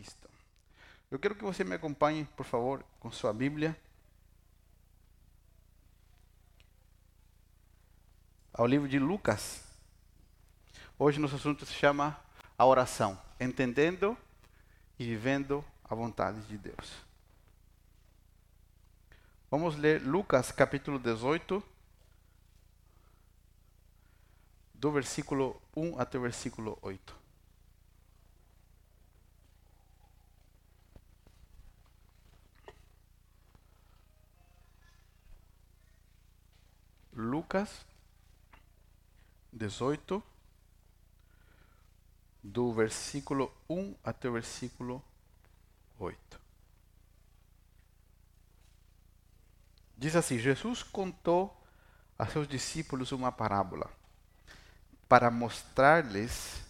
Isto. Eu quero que você me acompanhe, por favor, com sua Bíblia. Ao livro de Lucas. Hoje nosso assunto se chama a oração, entendendo e vivendo a vontade de Deus. Vamos ler Lucas capítulo 18, do versículo 1 até o versículo 8. Lucas 18, do versículo 1 até o versículo 8. Diz assim: Jesus contou a seus discípulos uma parábola para mostrar-lhes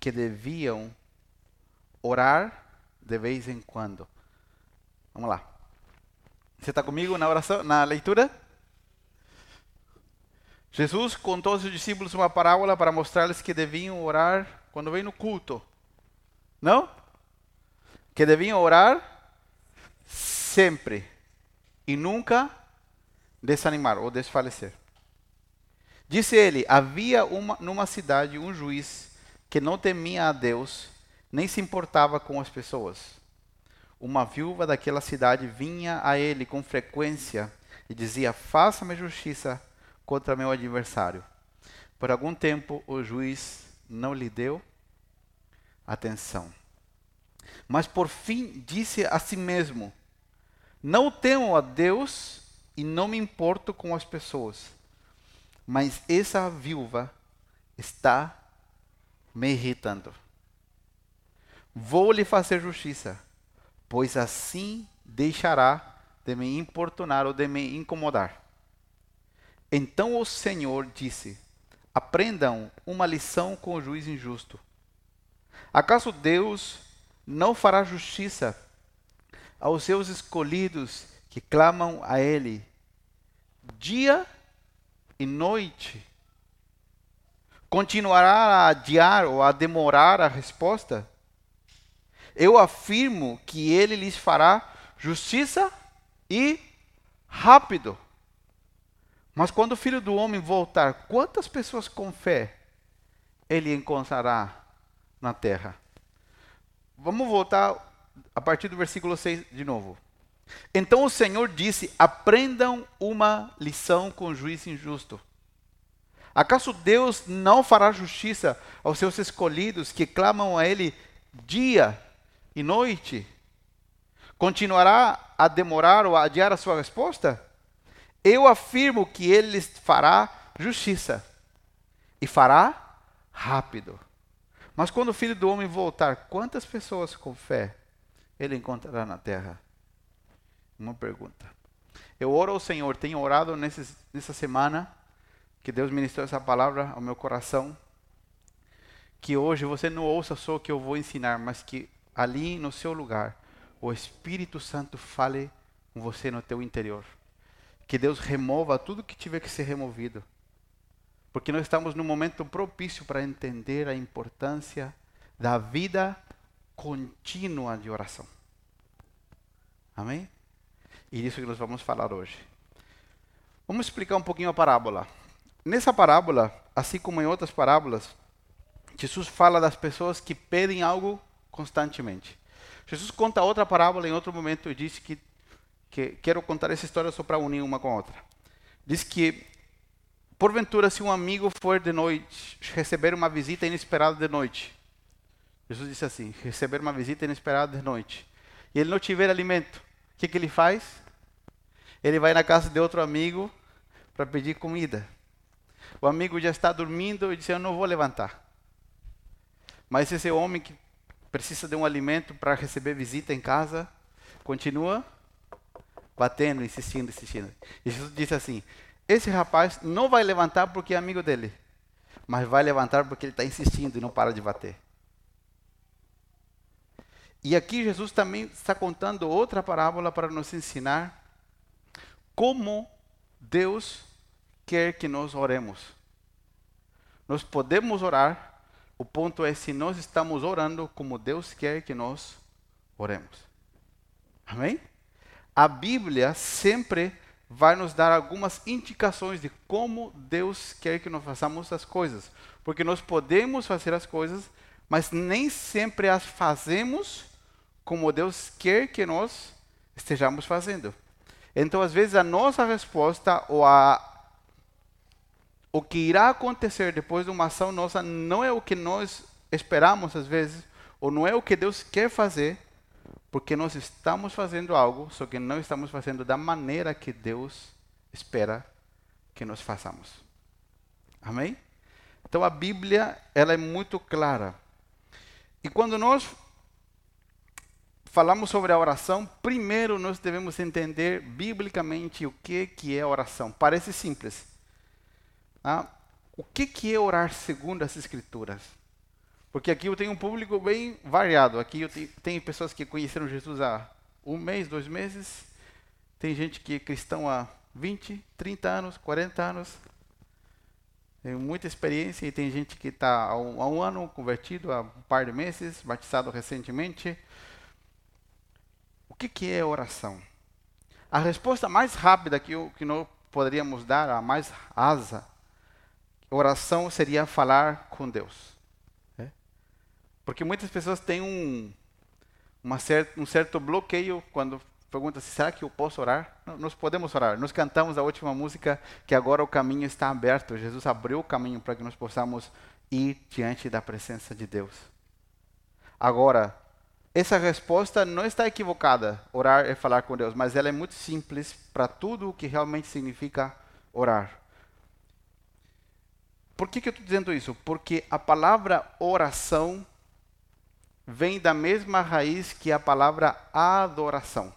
que deviam orar de vez em quando. Vamos lá. Você está comigo na oração, na leitura? Jesus contou aos discípulos uma parábola para mostrar-lhes que deviam orar quando vem no culto. Não? Que deviam orar sempre e nunca desanimar ou desfalecer. Disse ele: Havia uma, numa cidade um juiz que não temia a Deus, nem se importava com as pessoas. Uma viúva daquela cidade vinha a ele com frequência e dizia: Faça-me justiça contra meu adversário. Por algum tempo o juiz não lhe deu atenção. Mas por fim disse a si mesmo: não temo a Deus e não me importo com as pessoas. Mas essa viúva está me irritando. Vou lhe fazer justiça, pois assim deixará de me importunar ou de me incomodar. Então o Senhor disse: Aprendam uma lição com o juiz injusto. Acaso Deus não fará justiça aos seus escolhidos que clamam a Ele dia e noite? Continuará a adiar ou a demorar a resposta? Eu afirmo que Ele lhes fará justiça e rápido. Mas quando o filho do homem voltar, quantas pessoas com fé ele encontrará na terra? Vamos voltar a partir do versículo 6 de novo. Então o Senhor disse: Aprendam uma lição com o juiz injusto. Acaso Deus não fará justiça aos seus escolhidos que clamam a Ele dia e noite? Continuará a demorar ou a adiar a sua resposta? Eu afirmo que Ele fará justiça e fará rápido. Mas quando o filho do homem voltar, quantas pessoas com fé ele encontrará na terra? Uma pergunta. Eu oro ao Senhor, tenho orado nesses, nessa semana, que Deus ministrou essa palavra ao meu coração, que hoje você não ouça só o que eu vou ensinar, mas que ali no seu lugar, o Espírito Santo fale com você no teu interior. Que Deus remova tudo que tiver que ser removido. Porque nós estamos num momento propício para entender a importância da vida contínua de oração. Amém? E disso que nós vamos falar hoje. Vamos explicar um pouquinho a parábola. Nessa parábola, assim como em outras parábolas, Jesus fala das pessoas que pedem algo constantemente. Jesus conta outra parábola em outro momento e disse que, que quero contar essa história só para unir uma com a outra. Diz que, porventura, se um amigo for de noite receber uma visita inesperada de noite, Jesus disse assim: receber uma visita inesperada de noite, e ele não tiver alimento, o que, que ele faz? Ele vai na casa de outro amigo para pedir comida. O amigo já está dormindo e diz: Eu não vou levantar. Mas esse homem que precisa de um alimento para receber visita em casa, continua batendo, insistindo, insistindo. E Jesus disse assim: Esse rapaz não vai levantar porque é amigo dele, mas vai levantar porque ele está insistindo e não para de bater. E aqui Jesus também está contando outra parábola para nos ensinar como Deus quer que nós oremos. Nós podemos orar, o ponto é se nós estamos orando como Deus quer que nós oremos. Amém? A Bíblia sempre vai nos dar algumas indicações de como Deus quer que nós façamos as coisas. Porque nós podemos fazer as coisas, mas nem sempre as fazemos como Deus quer que nós estejamos fazendo. Então, às vezes, a nossa resposta ou a, o que irá acontecer depois de uma ação nossa não é o que nós esperamos, às vezes, ou não é o que Deus quer fazer, porque nós estamos fazendo algo, só que não estamos fazendo da maneira que Deus espera que nós façamos. Amém? Então a Bíblia, ela é muito clara. E quando nós falamos sobre a oração, primeiro nós devemos entender biblicamente o que, que é oração. Parece simples. Ah, o que, que é orar segundo as Escrituras? Porque aqui eu tenho um público bem variado. Aqui eu tenho pessoas que conheceram Jesus há um mês, dois meses. Tem gente que é cristão há 20, 30 anos, 40 anos. Tem muita experiência e tem gente que está há, um, há um ano convertido, há um par de meses, batizado recentemente. O que, que é oração? A resposta mais rápida que, eu, que nós poderíamos dar, a mais asa, oração seria falar com Deus. Porque muitas pessoas têm um, uma um certo bloqueio quando perguntam se será que eu posso orar? Nós podemos orar. Nós cantamos a última música que agora o caminho está aberto. Jesus abriu o caminho para que nós possamos ir diante da presença de Deus. Agora, essa resposta não está equivocada. Orar é falar com Deus, mas ela é muito simples para tudo o que realmente significa orar. Por que, que eu estou dizendo isso? Porque a palavra oração vem da mesma raiz que a palavra adoração.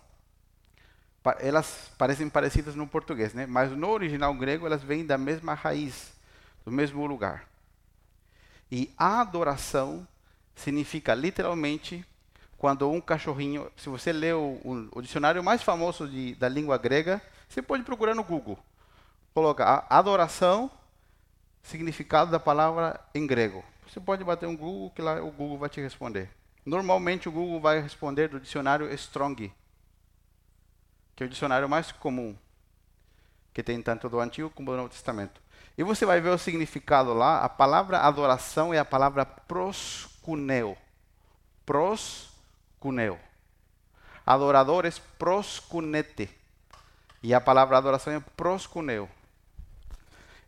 Elas parecem parecidas no português, né? mas no original grego elas vêm da mesma raiz, do mesmo lugar. E adoração significa literalmente quando um cachorrinho. Se você lê o, o, o dicionário mais famoso de, da língua grega, você pode procurar no Google. Coloca adoração, significado da palavra em grego. Você pode bater um Google que lá o Google vai te responder. Normalmente o Google vai responder do dicionário Strong, que é o dicionário mais comum, que tem tanto do Antigo como do Novo Testamento. E você vai ver o significado lá. A palavra adoração é a palavra proscuneo. Proscuneo. Adoradores proscunete. E a palavra adoração é proscuneo.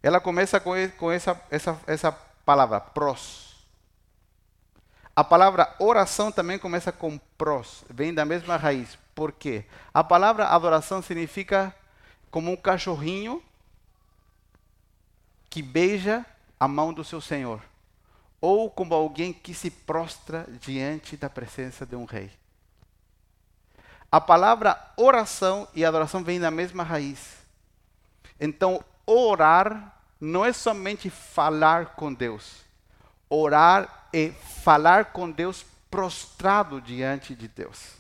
Ela começa com, essa, essa, essa palavra, pros. A palavra oração também começa com pros, vem da mesma raiz. Por quê? A palavra adoração significa como um cachorrinho que beija a mão do seu Senhor, ou como alguém que se prostra diante da presença de um rei. A palavra oração e adoração vêm da mesma raiz. Então, orar não é somente falar com Deus. Orar é falar com Deus prostrado diante de Deus.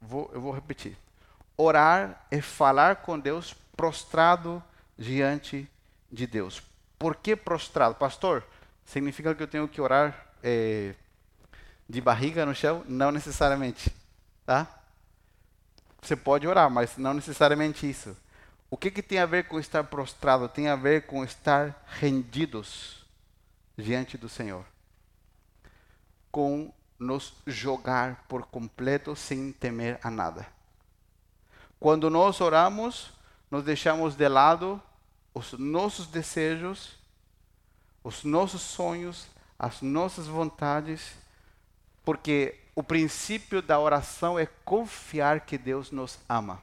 Vou, eu vou repetir. Orar é falar com Deus prostrado diante de Deus. Por que prostrado? Pastor, significa que eu tenho que orar é, de barriga no chão? Não necessariamente. Tá? Você pode orar, mas não necessariamente isso. O que, que tem a ver com estar prostrado? Tem a ver com estar rendidos diante do Senhor, com nos jogar por completo sem temer a nada. Quando nós oramos, nós deixamos de lado os nossos desejos, os nossos sonhos, as nossas vontades, porque o princípio da oração é confiar que Deus nos ama.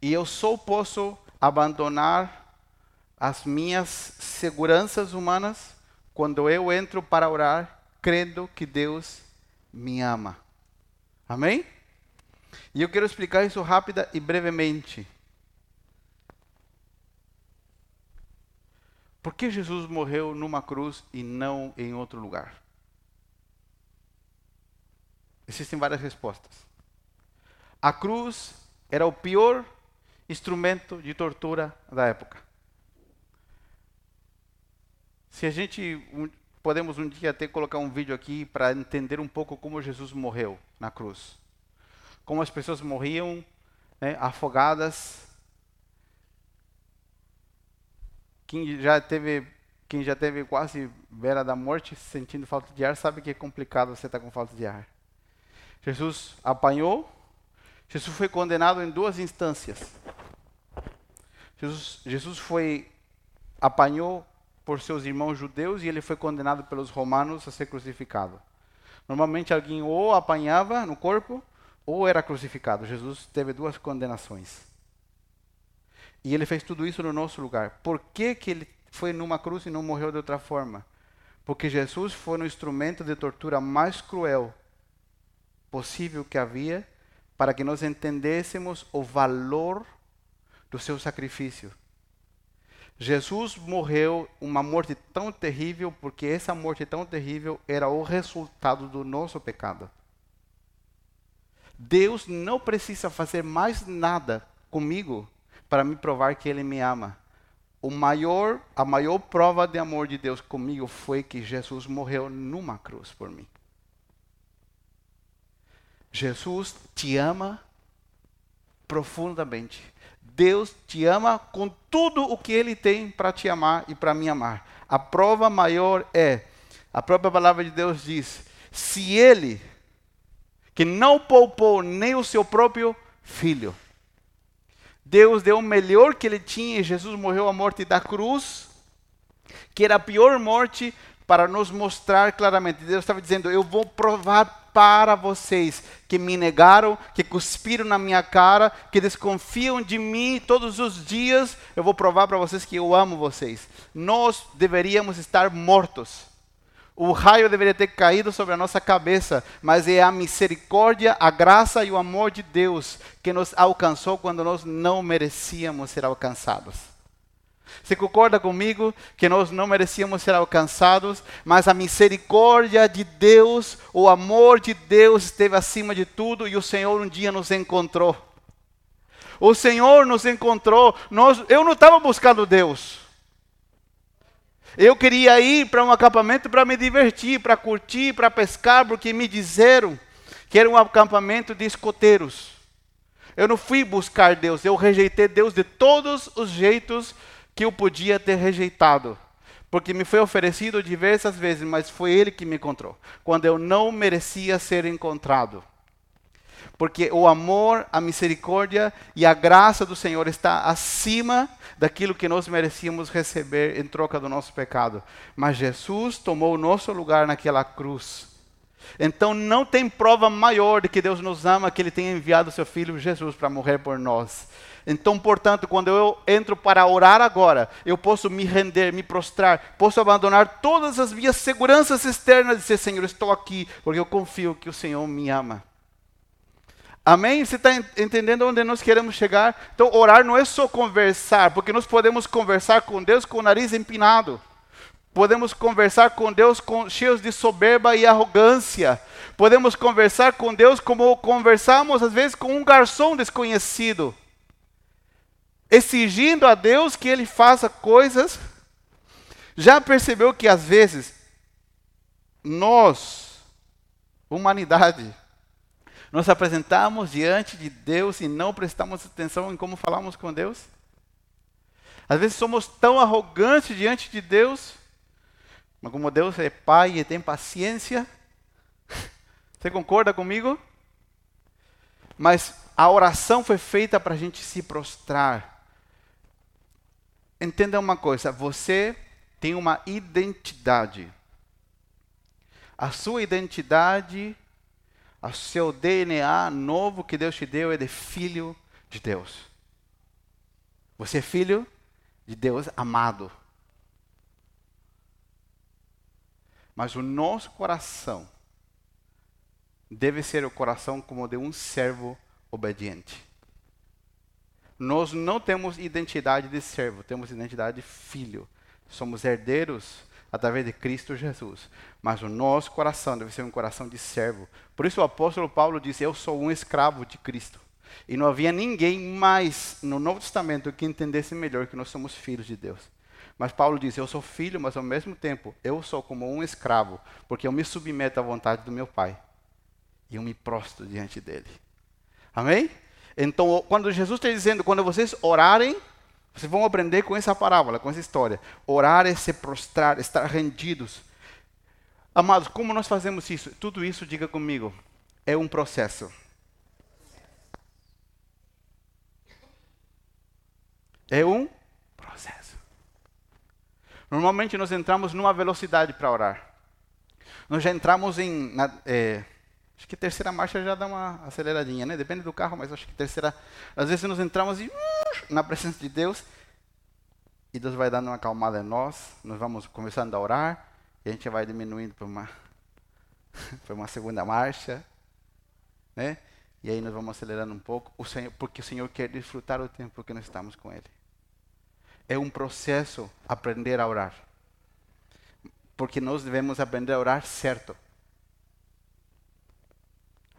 E eu só posso abandonar as minhas seguranças humanas quando eu entro para orar, crendo que Deus me ama. Amém? E eu quero explicar isso rápida e brevemente. Por que Jesus morreu numa cruz e não em outro lugar? Existem várias respostas. A cruz era o pior instrumento de tortura da época. Se a gente podemos um dia até colocar um vídeo aqui para entender um pouco como Jesus morreu na cruz. Como as pessoas morriam né, afogadas. Quem já teve quem já teve quase beira da morte, sentindo falta de ar, sabe que é complicado você estar tá com falta de ar. Jesus apanhou, Jesus foi condenado em duas instâncias. Jesus, Jesus foi apanhou por seus irmãos judeus e ele foi condenado pelos romanos a ser crucificado. Normalmente alguém ou apanhava no corpo ou era crucificado. Jesus teve duas condenações. E ele fez tudo isso no nosso lugar. Por que, que ele foi numa cruz e não morreu de outra forma? Porque Jesus foi no instrumento de tortura mais cruel possível que havia para que nós entendêssemos o valor do seu sacrifício. Jesus morreu uma morte tão terrível porque essa morte tão terrível era o resultado do nosso pecado. Deus não precisa fazer mais nada comigo para me provar que ele me ama. O maior, a maior prova de amor de Deus comigo foi que Jesus morreu numa cruz por mim. Jesus te ama profundamente. Deus te ama com tudo o que Ele tem para te amar e para me amar. A prova maior é, a própria palavra de Deus diz: se Ele, que não poupou nem o seu próprio filho, Deus deu o melhor que Ele tinha e Jesus morreu a morte da cruz, que era a pior morte, para nos mostrar claramente. Deus estava dizendo: Eu vou provar para vocês que me negaram, que cuspiram na minha cara, que desconfiam de mim todos os dias, eu vou provar para vocês que eu amo vocês. Nós deveríamos estar mortos. O raio deveria ter caído sobre a nossa cabeça, mas é a misericórdia, a graça e o amor de Deus que nos alcançou quando nós não merecíamos ser alcançados. Você concorda comigo que nós não merecíamos ser alcançados, mas a misericórdia de Deus, o amor de Deus esteve acima de tudo e o Senhor um dia nos encontrou. O Senhor nos encontrou. Nós, eu não estava buscando Deus. Eu queria ir para um acampamento para me divertir, para curtir, para pescar, porque me disseram que era um acampamento de escoteiros. Eu não fui buscar Deus, eu rejeitei Deus de todos os jeitos que eu podia ter rejeitado, porque me foi oferecido diversas vezes, mas foi Ele que me encontrou, quando eu não merecia ser encontrado. Porque o amor, a misericórdia e a graça do Senhor está acima daquilo que nós merecíamos receber em troca do nosso pecado. Mas Jesus tomou o nosso lugar naquela cruz. Então não tem prova maior de que Deus nos ama que Ele tenha enviado seu Filho Jesus para morrer por nós. Então, portanto, quando eu entro para orar agora, eu posso me render, me prostrar, posso abandonar todas as minhas seguranças externas e dizer: Senhor, estou aqui, porque eu confio que o Senhor me ama. Amém? Você está entendendo onde nós queremos chegar? Então, orar não é só conversar, porque nós podemos conversar com Deus com o nariz empinado. Podemos conversar com Deus com, cheios de soberba e arrogância. Podemos conversar com Deus como conversamos às vezes com um garçom desconhecido exigindo a Deus que ele faça coisas. Já percebeu que às vezes nós, humanidade, nos apresentamos diante de Deus e não prestamos atenção em como falamos com Deus? Às vezes somos tão arrogantes diante de Deus, mas como Deus é Pai e tem paciência, você concorda comigo? Mas a oração foi feita para a gente se prostrar Entenda uma coisa: você tem uma identidade. A sua identidade, o seu DNA novo que Deus te deu é de filho de Deus. Você é filho de Deus amado. Mas o nosso coração deve ser o coração como de um servo obediente. Nós não temos identidade de servo, temos identidade de filho. Somos herdeiros através de Cristo Jesus. Mas o nosso coração deve ser um coração de servo. Por isso o apóstolo Paulo disse: Eu sou um escravo de Cristo. E não havia ninguém mais no Novo Testamento que entendesse melhor que nós somos filhos de Deus. Mas Paulo diz: Eu sou filho, mas ao mesmo tempo eu sou como um escravo, porque eu me submeto à vontade do meu pai e eu me prostro diante dele. Amém? Então, quando Jesus está dizendo, quando vocês orarem, vocês vão aprender com essa parábola, com essa história. Orar é se prostrar, estar rendidos. Amados, como nós fazemos isso? Tudo isso, diga comigo, é um processo. É um processo. Normalmente nós entramos numa velocidade para orar. Nós já entramos em. Na, é, acho que terceira marcha já dá uma aceleradinha, né? Depende do carro, mas acho que terceira. Às vezes nós entramos e, uh, na presença de Deus e Deus vai dando uma acalmada em nós. Nós vamos começando a orar e a gente vai diminuindo para uma, para uma segunda marcha, né? E aí nós vamos acelerando um pouco, o Senhor, porque o Senhor quer desfrutar o tempo que nós estamos com Ele é um processo aprender a orar. Porque nós devemos aprender a orar certo.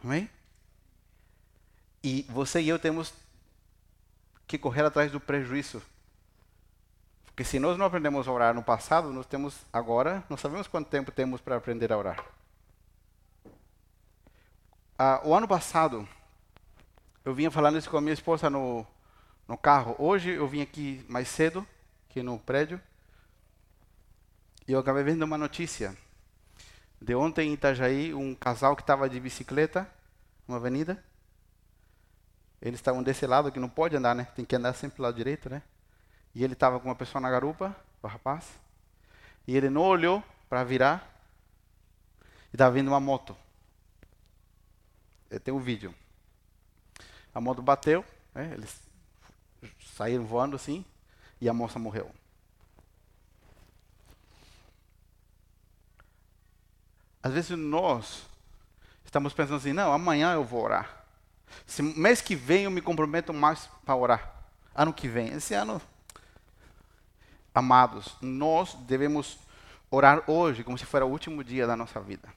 Amém? E você e eu temos que correr atrás do prejuízo. Porque se nós não aprendemos a orar no passado, nós temos agora, não sabemos quanto tempo temos para aprender a orar. Ah, o ano passado, eu vinha falando isso com a minha esposa no, no carro. Hoje eu vim aqui mais cedo, aqui no prédio, e eu acabei vendo uma notícia. De ontem em Itajaí, um casal que estava de bicicleta, numa avenida. Eles estavam desse lado, que não pode andar, né? Tem que andar sempre do lado direito, né? E ele estava com uma pessoa na garupa, o rapaz. E ele não olhou para virar. E estava vindo uma moto. Tem um vídeo. A moto bateu, né? eles saíram voando assim e a moça morreu. Às vezes nós estamos pensando assim, não, amanhã eu vou orar. Se mês que vem eu me comprometo mais para orar. Ano que vem, esse ano. Amados, nós devemos orar hoje como se fosse o último dia da nossa vida.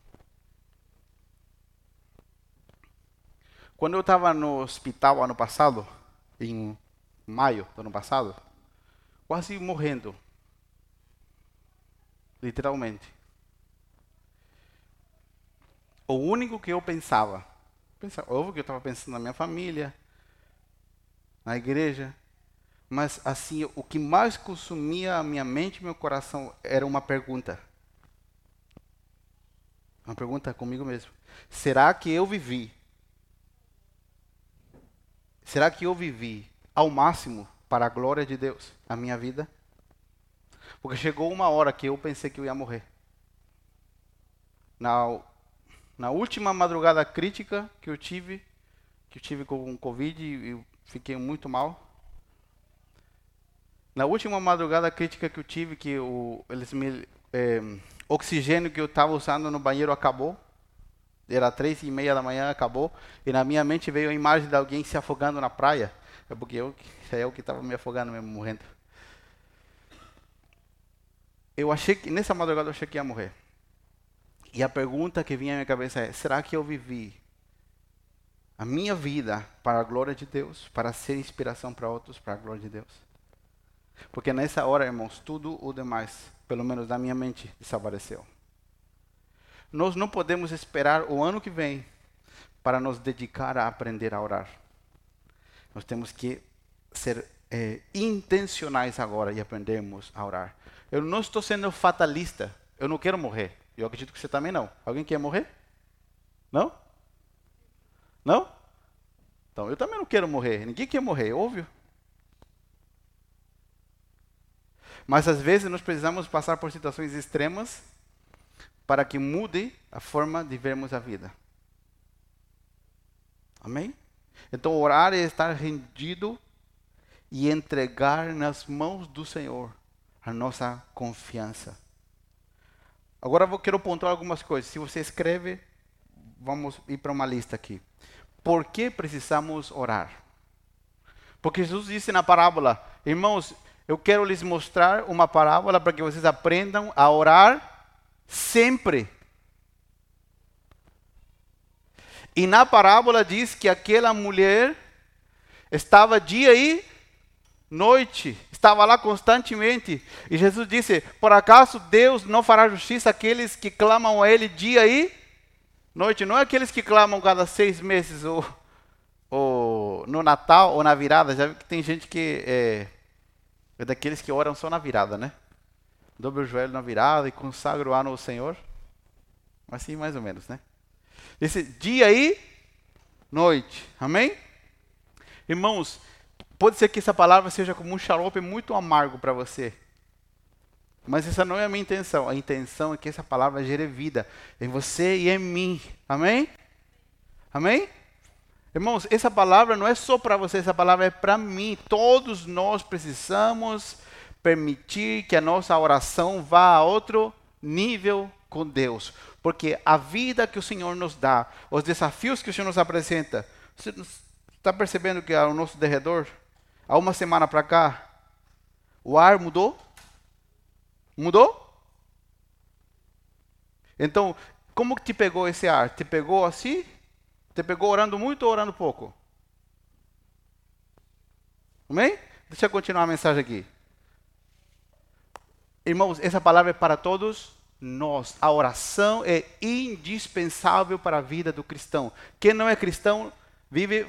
Quando eu estava no hospital ano passado, em maio do ano passado, quase morrendo. Literalmente. O único que eu pensava, pensava óbvio que eu estava pensando na minha família, na igreja, mas assim, o que mais consumia a minha mente e meu coração era uma pergunta. Uma pergunta comigo mesmo. Será que eu vivi? Será que eu vivi ao máximo para a glória de Deus a minha vida. Porque chegou uma hora que eu pensei que eu ia morrer. Na, na última madrugada crítica que eu tive, que eu tive com Covid e fiquei muito mal. Na última madrugada crítica que eu tive, que o, eles me, é, oxigênio que eu estava usando no banheiro acabou. Era três e meia da manhã, acabou. E na minha mente veio a imagem de alguém se afogando na praia. É porque eu, é eu que estava me afogando mesmo, morrendo. Eu achei que, nessa madrugada eu achei que ia morrer. E a pergunta que vinha à minha cabeça é: será que eu vivi a minha vida para a glória de Deus, para ser inspiração para outros, para a glória de Deus? Porque nessa hora, irmãos, tudo o demais, pelo menos na minha mente, desapareceu. Nós não podemos esperar o ano que vem para nos dedicar a aprender a orar. Nós temos que ser é, intencionais agora e aprendermos a orar. Eu não estou sendo fatalista. Eu não quero morrer. Eu acredito que você também não. Alguém quer morrer? Não? Não? Então, eu também não quero morrer. Ninguém quer morrer, é óbvio. Mas às vezes nós precisamos passar por situações extremas para que mude a forma de vermos a vida. Amém? Então, orar é estar rendido e entregar nas mãos do Senhor a nossa confiança. Agora eu quero pontuar algumas coisas. Se você escreve, vamos ir para uma lista aqui. Por que precisamos orar? Porque Jesus disse na parábola, irmãos, eu quero lhes mostrar uma parábola para que vocês aprendam a orar sempre. E na parábola diz que aquela mulher estava dia e noite, estava lá constantemente. E Jesus disse: Por acaso Deus não fará justiça àqueles que clamam a Ele dia e noite? Não é aqueles que clamam cada seis meses, ou, ou no Natal, ou na virada. Já vi que tem gente que é, é daqueles que oram só na virada, né? Dobre o joelho na virada e consagra o ano ao Senhor. Assim, mais ou menos, né? Esse dia e noite. Amém? Irmãos, Pode ser que essa palavra seja como um xarope muito amargo para você. Mas essa não é a minha intenção. A intenção é que essa palavra gere vida em você e em mim. Amém? Amém? Irmãos, essa palavra não é só para você, essa palavra é para mim. Todos nós precisamos permitir que a nossa oração vá a outro nível com Deus. Porque a vida que o Senhor nos dá, os desafios que o Senhor nos apresenta, você está percebendo que ao nosso derredor Há uma semana para cá, o ar mudou? Mudou? Então, como que te pegou esse ar? Te pegou assim? Te pegou orando muito ou orando pouco? Amém? Deixa eu continuar a mensagem aqui. Irmãos, essa palavra é para todos nós. A oração é indispensável para a vida do cristão. Quem não é cristão vive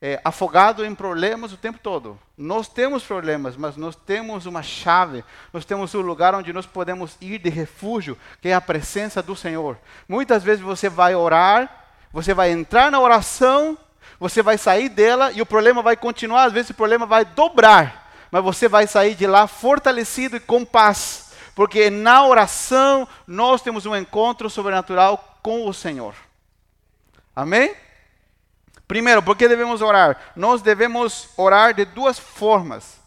é, afogado em problemas o tempo todo. Nós temos problemas, mas nós temos uma chave, nós temos um lugar onde nós podemos ir de refúgio, que é a presença do Senhor. Muitas vezes você vai orar, você vai entrar na oração, você vai sair dela e o problema vai continuar, às vezes o problema vai dobrar, mas você vai sair de lá fortalecido e com paz, porque na oração nós temos um encontro sobrenatural com o Senhor. Amém? Primeiro, por que devemos orar? Nós devemos orar de duas formas.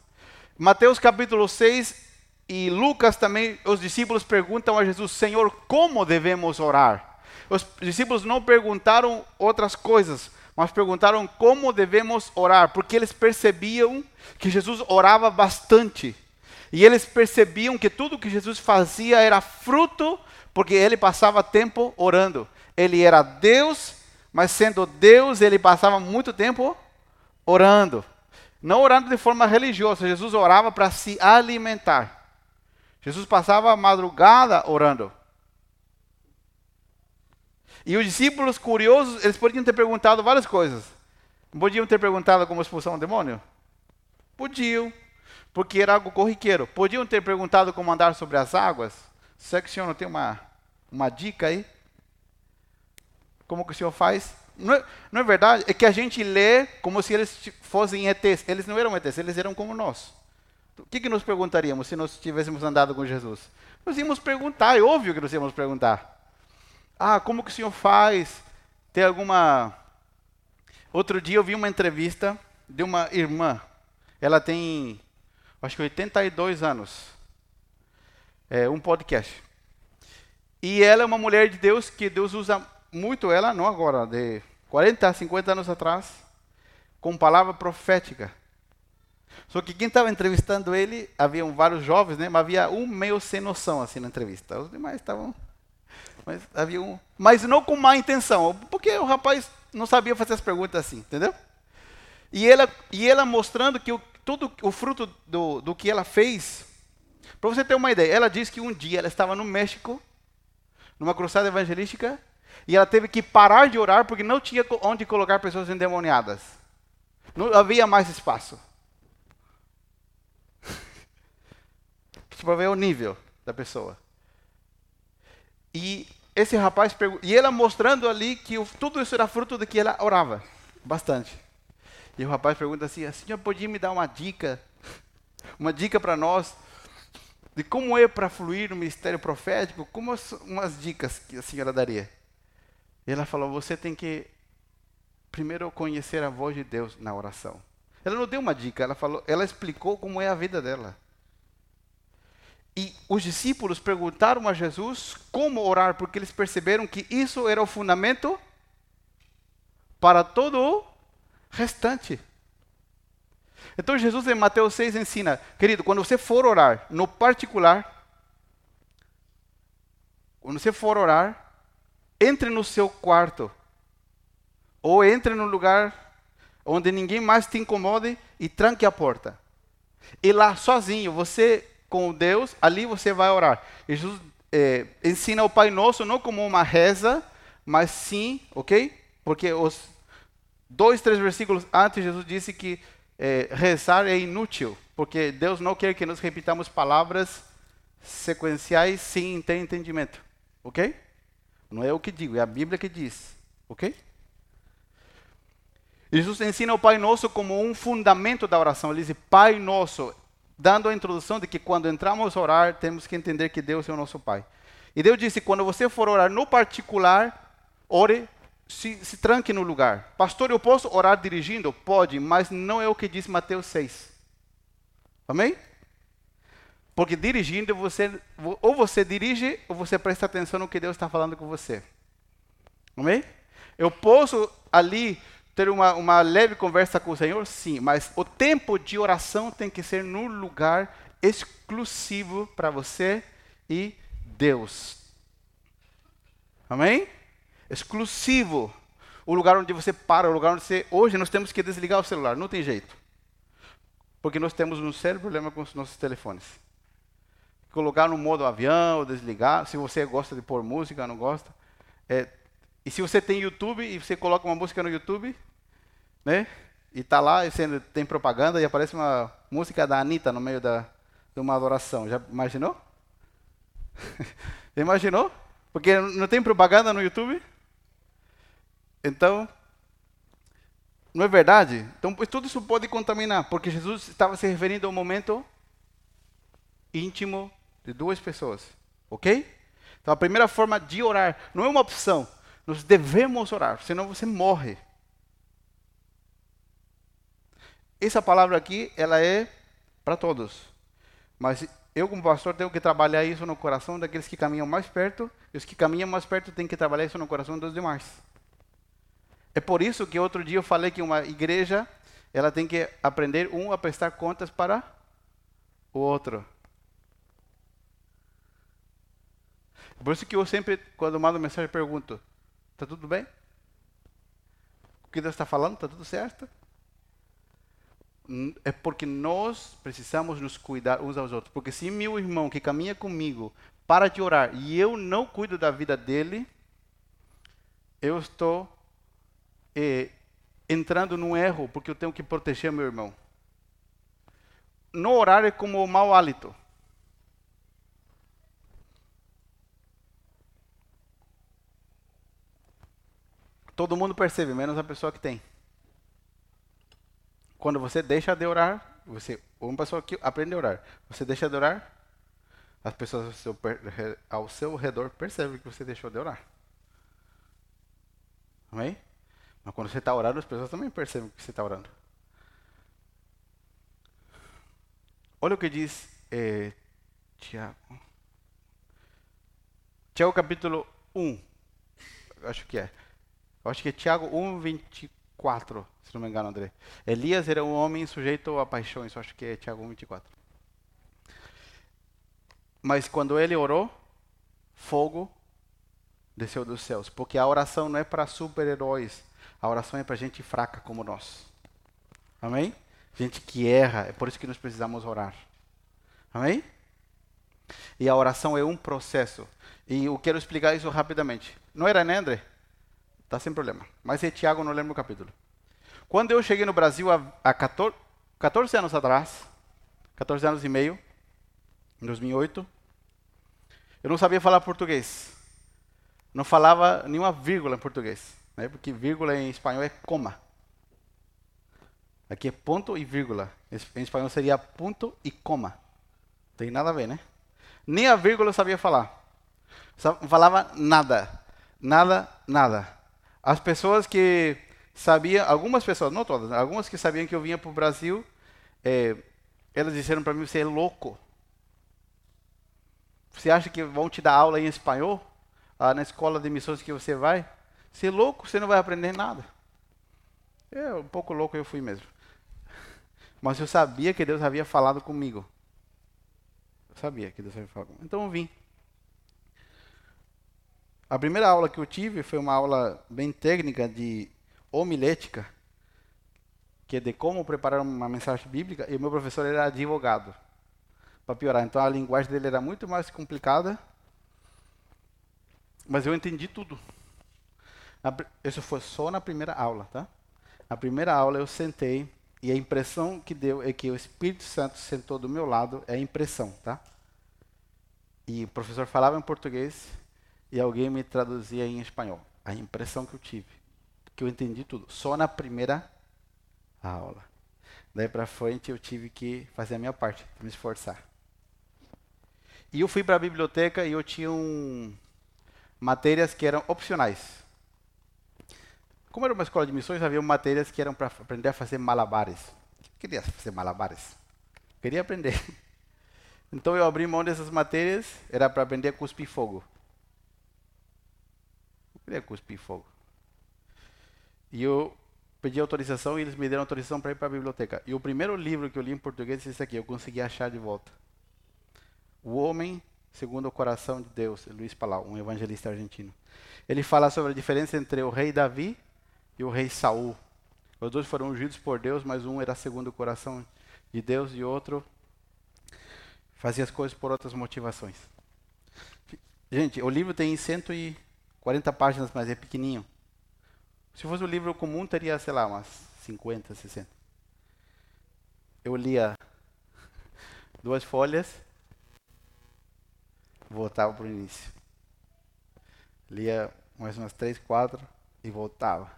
Mateus capítulo 6 e Lucas também, os discípulos perguntam a Jesus: Senhor, como devemos orar? Os discípulos não perguntaram outras coisas, mas perguntaram como devemos orar, porque eles percebiam que Jesus orava bastante. E eles percebiam que tudo que Jesus fazia era fruto, porque ele passava tempo orando. Ele era Deus mas sendo Deus, ele passava muito tempo orando. Não orando de forma religiosa, Jesus orava para se alimentar. Jesus passava a madrugada orando. E os discípulos curiosos, eles podiam ter perguntado várias coisas. Podiam ter perguntado como expulsar um demônio? Podiam, porque era algo corriqueiro. Podiam ter perguntado como andar sobre as águas? Será que o senhor não tem uma, uma dica aí? Como que o Senhor faz. Não é, não é, verdade? É que a gente lê como se eles fossem ETs. Eles não eram ETs, eles eram como nós. O que, que nos perguntaríamos se nós tivéssemos andado com Jesus? Nós íamos perguntar, é óbvio que nós íamos perguntar. Ah, como que o Senhor faz? Tem alguma. Outro dia eu vi uma entrevista de uma irmã. Ela tem, acho que 82 anos. É um podcast. E ela é uma mulher de Deus que Deus usa muito ela, não agora, de 40, 50 anos atrás, com palavra profética. Só que quem estava entrevistando ele, haviam vários jovens, né? Mas havia um meio sem noção assim na entrevista. Os demais estavam, mas havia um, mas não com má intenção, porque o rapaz não sabia fazer as perguntas assim, entendeu? E ela, e ela mostrando que o, todo o fruto do, do que ela fez, para você ter uma ideia, ela disse que um dia ela estava no México, numa cruzada evangelística, e ela teve que parar de orar porque não tinha onde colocar pessoas endemoniadas. Não havia mais espaço. Para ver o nível da pessoa. E esse rapaz e ela mostrando ali que tudo isso era fruto de que ela orava bastante. E o rapaz pergunta assim: a senhora podia me dar uma dica, uma dica para nós de como é para fluir no ministério profético? Como umas dicas que a senhora daria? Ela falou: você tem que primeiro conhecer a voz de Deus na oração. Ela não deu uma dica, ela falou, ela explicou como é a vida dela. E os discípulos perguntaram a Jesus como orar, porque eles perceberam que isso era o fundamento para todo o restante. Então Jesus em Mateus 6 ensina, querido, quando você for orar, no particular, quando você for orar, entre no seu quarto, ou entre no lugar onde ninguém mais te incomode e tranque a porta. E lá sozinho, você com Deus, ali você vai orar. Jesus é, ensina o Pai Nosso não como uma reza, mas sim, ok? Porque os dois, três versículos antes, Jesus disse que é, rezar é inútil, porque Deus não quer que nós repitamos palavras sequenciais sem ter entendimento, ok? Não é eu que digo, é a Bíblia que diz, ok? Jesus ensina o Pai Nosso como um fundamento da oração. Ele diz Pai Nosso, dando a introdução de que quando entramos a orar, temos que entender que Deus é o nosso Pai. E Deus disse: quando você for orar no particular, ore, se, se tranque no lugar. Pastor, eu posso orar dirigindo? Pode, mas não é o que diz Mateus 6. Amém? Porque dirigindo, você, ou você dirige, ou você presta atenção no que Deus está falando com você. Amém? Eu posso ali ter uma, uma leve conversa com o Senhor? Sim, mas o tempo de oração tem que ser num lugar exclusivo para você e Deus. Amém? Exclusivo. O lugar onde você para, o lugar onde você. Hoje nós temos que desligar o celular, não tem jeito. Porque nós temos um sério problema com os nossos telefones. Colocar no modo avião, desligar. Se você gosta de pôr música, não gosta. É, e se você tem YouTube e você coloca uma música no YouTube, né? E tá lá, e você tem propaganda e aparece uma música da Anitta no meio da, de uma adoração. Já imaginou? Imaginou? Porque não tem propaganda no YouTube? Então, não é verdade? Então, tudo isso pode contaminar, porque Jesus estava se referindo a um momento íntimo de duas pessoas, ok? Então, a primeira forma de orar não é uma opção, nós devemos orar, senão você morre. Essa palavra aqui, ela é para todos. Mas eu, como pastor, tenho que trabalhar isso no coração daqueles que caminham mais perto, e os que caminham mais perto têm que trabalhar isso no coração dos demais. É por isso que outro dia eu falei que uma igreja, ela tem que aprender um a prestar contas para o outro. Por isso que eu sempre, quando mando mensagem, pergunto: Está tudo bem? O que Deus está falando? Está tudo certo? É porque nós precisamos nos cuidar uns aos outros. Porque se meu irmão que caminha comigo para de orar e eu não cuido da vida dele, eu estou eh, entrando num erro porque eu tenho que proteger meu irmão. No orar é como o mau hálito. Todo mundo percebe, menos a pessoa que tem. Quando você deixa de orar, você, uma pessoa que aprende a orar, você deixa de orar, as pessoas ao seu, ao seu redor percebem que você deixou de orar. Amém? Mas quando você está orando, as pessoas também percebem que você está orando. Olha o que diz é, Tiago. Tiago capítulo 1. Acho que é. Eu acho que é Tiago 1, 24, se não me engano, André. Elias era um homem sujeito a paixões, eu acho que é Tiago 1, 24. Mas quando ele orou, fogo desceu dos céus. Porque a oração não é para super-heróis, a oração é para gente fraca como nós. Amém? Gente que erra, é por isso que nós precisamos orar. Amém? E a oração é um processo. E eu quero explicar isso rapidamente. Não era, né, André? Tá sem problema. Mas é Tiago, não lembro o capítulo. Quando eu cheguei no Brasil há, há 14, 14 anos atrás, 14 anos e meio, em 2008, eu não sabia falar português. Não falava nenhuma vírgula em português, né? porque vírgula em espanhol é coma. Aqui é ponto e vírgula. Em espanhol seria ponto e coma. Tem nada a ver, né? Nem a vírgula eu sabia falar. Falava nada. Nada, nada. As pessoas que sabiam, algumas pessoas, não todas, algumas que sabiam que eu vinha para o Brasil, é, elas disseram para mim: você é louco. Você acha que vão te dar aula em espanhol? Ah, na escola de missões que você vai? Você é louco, você não vai aprender nada. É, um pouco louco eu fui mesmo. Mas eu sabia que Deus havia falado comigo. Eu sabia que Deus havia falado comigo. Então eu vim. A primeira aula que eu tive foi uma aula bem técnica de homilética. que é de como preparar uma mensagem bíblica, e o meu professor era advogado. Para piorar, então a linguagem dele era muito mais complicada, mas eu entendi tudo. Isso foi só na primeira aula, tá? Na primeira aula eu sentei e a impressão que deu é que o Espírito Santo sentou do meu lado, é a impressão, tá? E o professor falava em português e alguém me traduzia em espanhol. A impressão que eu tive, que eu entendi tudo, só na primeira aula. Daí para frente eu tive que fazer a minha parte, me esforçar. E eu fui para a biblioteca e eu tinha um, matérias que eram opcionais. Como era uma escola de missões, havia matérias que eram para aprender a fazer malabares. Eu queria fazer malabares. Queria aprender. Então eu abri mão dessas matérias, era para aprender a cuspir fogo. Queria cuspir fogo. E eu pedi autorização e eles me deram autorização para ir para a biblioteca. E o primeiro livro que eu li em português é esse aqui, eu consegui achar de volta. O Homem Segundo o Coração de Deus, Luiz Palau, um evangelista argentino. Ele fala sobre a diferença entre o rei Davi e o rei Saul. Os dois foram ungidos por Deus, mas um era segundo o coração de Deus e outro fazia as coisas por outras motivações. Gente, o livro tem 140 páginas, mas é pequenininho. Se fosse um livro comum, teria, sei lá, umas 50, 60. Eu lia duas folhas, voltava para o início. Lia mais umas três, quatro e voltava.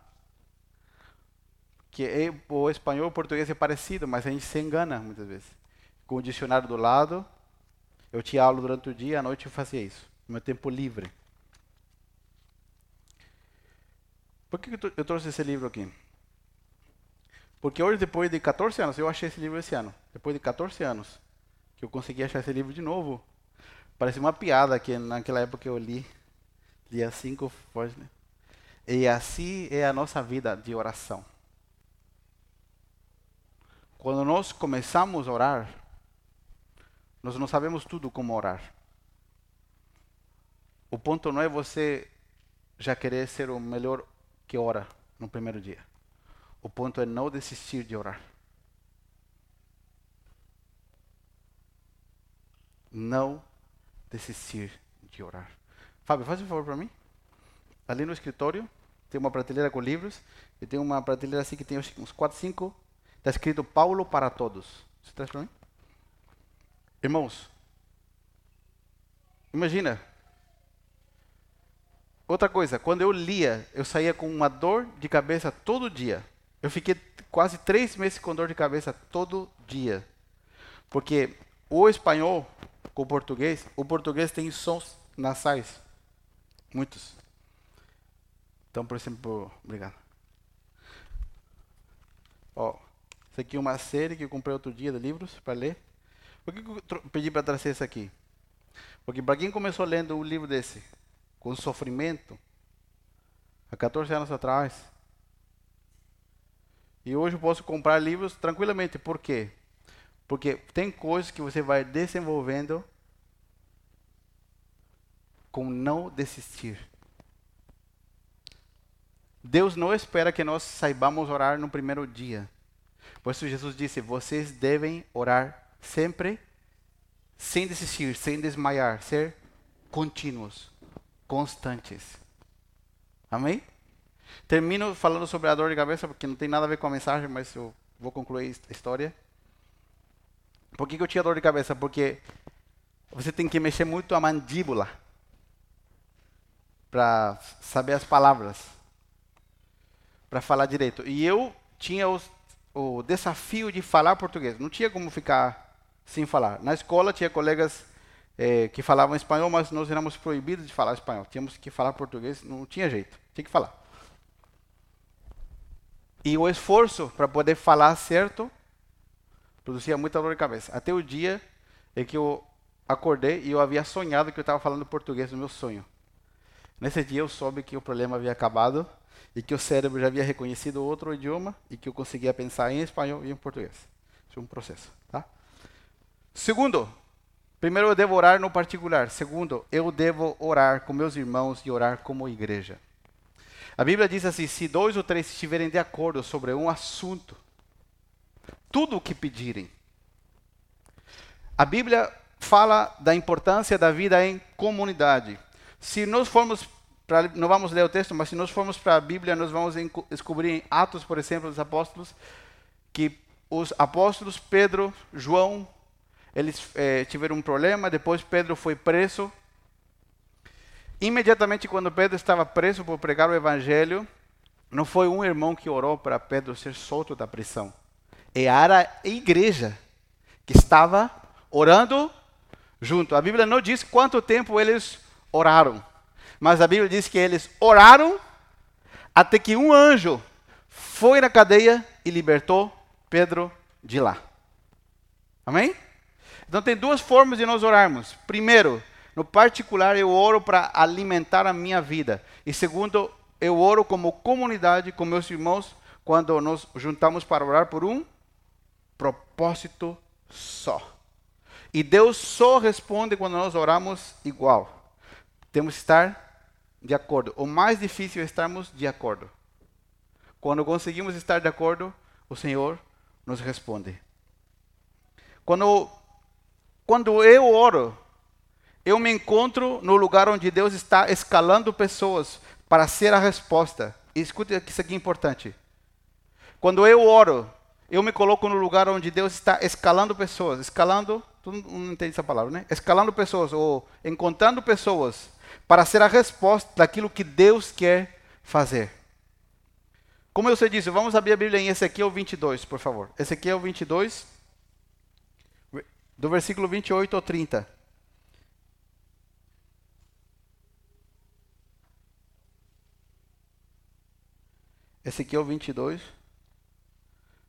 Que é, o espanhol e o português é parecido, mas a gente se engana muitas vezes. Com o dicionário do lado, eu tinha aula durante o dia, à noite eu fazia isso, no meu tempo livre. Por que eu trouxe esse livro aqui? Porque hoje, depois de 14 anos, eu achei esse livro esse ano. Depois de 14 anos, que eu consegui achar esse livro de novo. Parece uma piada que naquela época eu li. Lia cinco folhas. Né? E assim é a nossa vida de oração. Quando nós começamos a orar, nós não sabemos tudo como orar. O ponto não é você já querer ser o melhor que ora no primeiro dia. O ponto é não desistir de orar. Não desistir de orar. Fábio, faz um favor para mim. Ali no escritório tem uma prateleira com livros e tem uma prateleira assim que tem uns 4, 5. Está escrito Paulo para todos. Você traz para mim? Irmãos, imagina, Outra coisa, quando eu lia, eu saía com uma dor de cabeça todo dia. Eu fiquei quase três meses com dor de cabeça todo dia. Porque o espanhol com o português, o português tem sons nasais. Muitos. Então, por exemplo, obrigado. Ó, isso aqui é uma série que eu comprei outro dia de livros para ler. Por que eu pedi para trazer isso aqui? Porque para quem começou lendo um livro desse, com sofrimento, há 14 anos atrás. E hoje eu posso comprar livros tranquilamente. Por quê? Porque tem coisas que você vai desenvolvendo com não desistir. Deus não espera que nós saibamos orar no primeiro dia. Por isso Jesus disse: vocês devem orar sempre, sem desistir, sem desmaiar, ser contínuos constantes. Amém? Termino falando sobre a dor de cabeça, porque não tem nada a ver com a mensagem, mas eu vou concluir a história. Por que, eu tinha dor de cabeça? Porque você tem que mexer muito a mandíbula para saber as palavras, para falar direito. E eu tinha os, o desafio de falar português. Não tinha como ficar sem falar. Na escola tinha colegas é, que falavam espanhol, mas nós éramos proibidos de falar espanhol. Tínhamos que falar português, não tinha jeito, tinha que falar. E o esforço para poder falar certo produzia muita dor de cabeça. Até o dia em que eu acordei e eu havia sonhado que eu estava falando português no meu sonho. Nesse dia eu soube que o problema havia acabado e que o cérebro já havia reconhecido outro idioma e que eu conseguia pensar em espanhol e em português. Isso é um processo, tá? Segundo, Primeiro, eu devo orar no particular. Segundo, eu devo orar com meus irmãos e orar como igreja. A Bíblia diz assim: se dois ou três estiverem de acordo sobre um assunto, tudo o que pedirem. A Bíblia fala da importância da vida em comunidade. Se nós formos não vamos ler o texto, mas se nós formos para a Bíblia, nós vamos descobrir em Atos, por exemplo, dos apóstolos, que os apóstolos Pedro, João, eles eh, tiveram um problema. Depois Pedro foi preso. Imediatamente, quando Pedro estava preso por pregar o evangelho, não foi um irmão que orou para Pedro ser solto da prisão. Era a igreja que estava orando junto. A Bíblia não diz quanto tempo eles oraram, mas a Bíblia diz que eles oraram até que um anjo foi na cadeia e libertou Pedro de lá. Amém? Então tem duas formas de nós orarmos. Primeiro, no particular, eu oro para alimentar a minha vida. E segundo, eu oro como comunidade, com meus irmãos, quando nos juntamos para orar por um propósito só. E Deus só responde quando nós oramos igual. Temos que estar de acordo. O mais difícil é estarmos de acordo. Quando conseguimos estar de acordo, o Senhor nos responde. Quando, quando eu oro, eu me encontro no lugar onde Deus está escalando pessoas para ser a resposta. E escute isso aqui é importante. Quando eu oro, eu me coloco no lugar onde Deus está escalando pessoas. Escalando, tu não entende essa palavra, né? Escalando pessoas, ou encontrando pessoas para ser a resposta daquilo que Deus quer fazer. Como eu sei disso, vamos abrir a Bíblia em Ezequiel 22, por favor. Ezequiel 22, do versículo 28 ao 30. Ezequiel 22,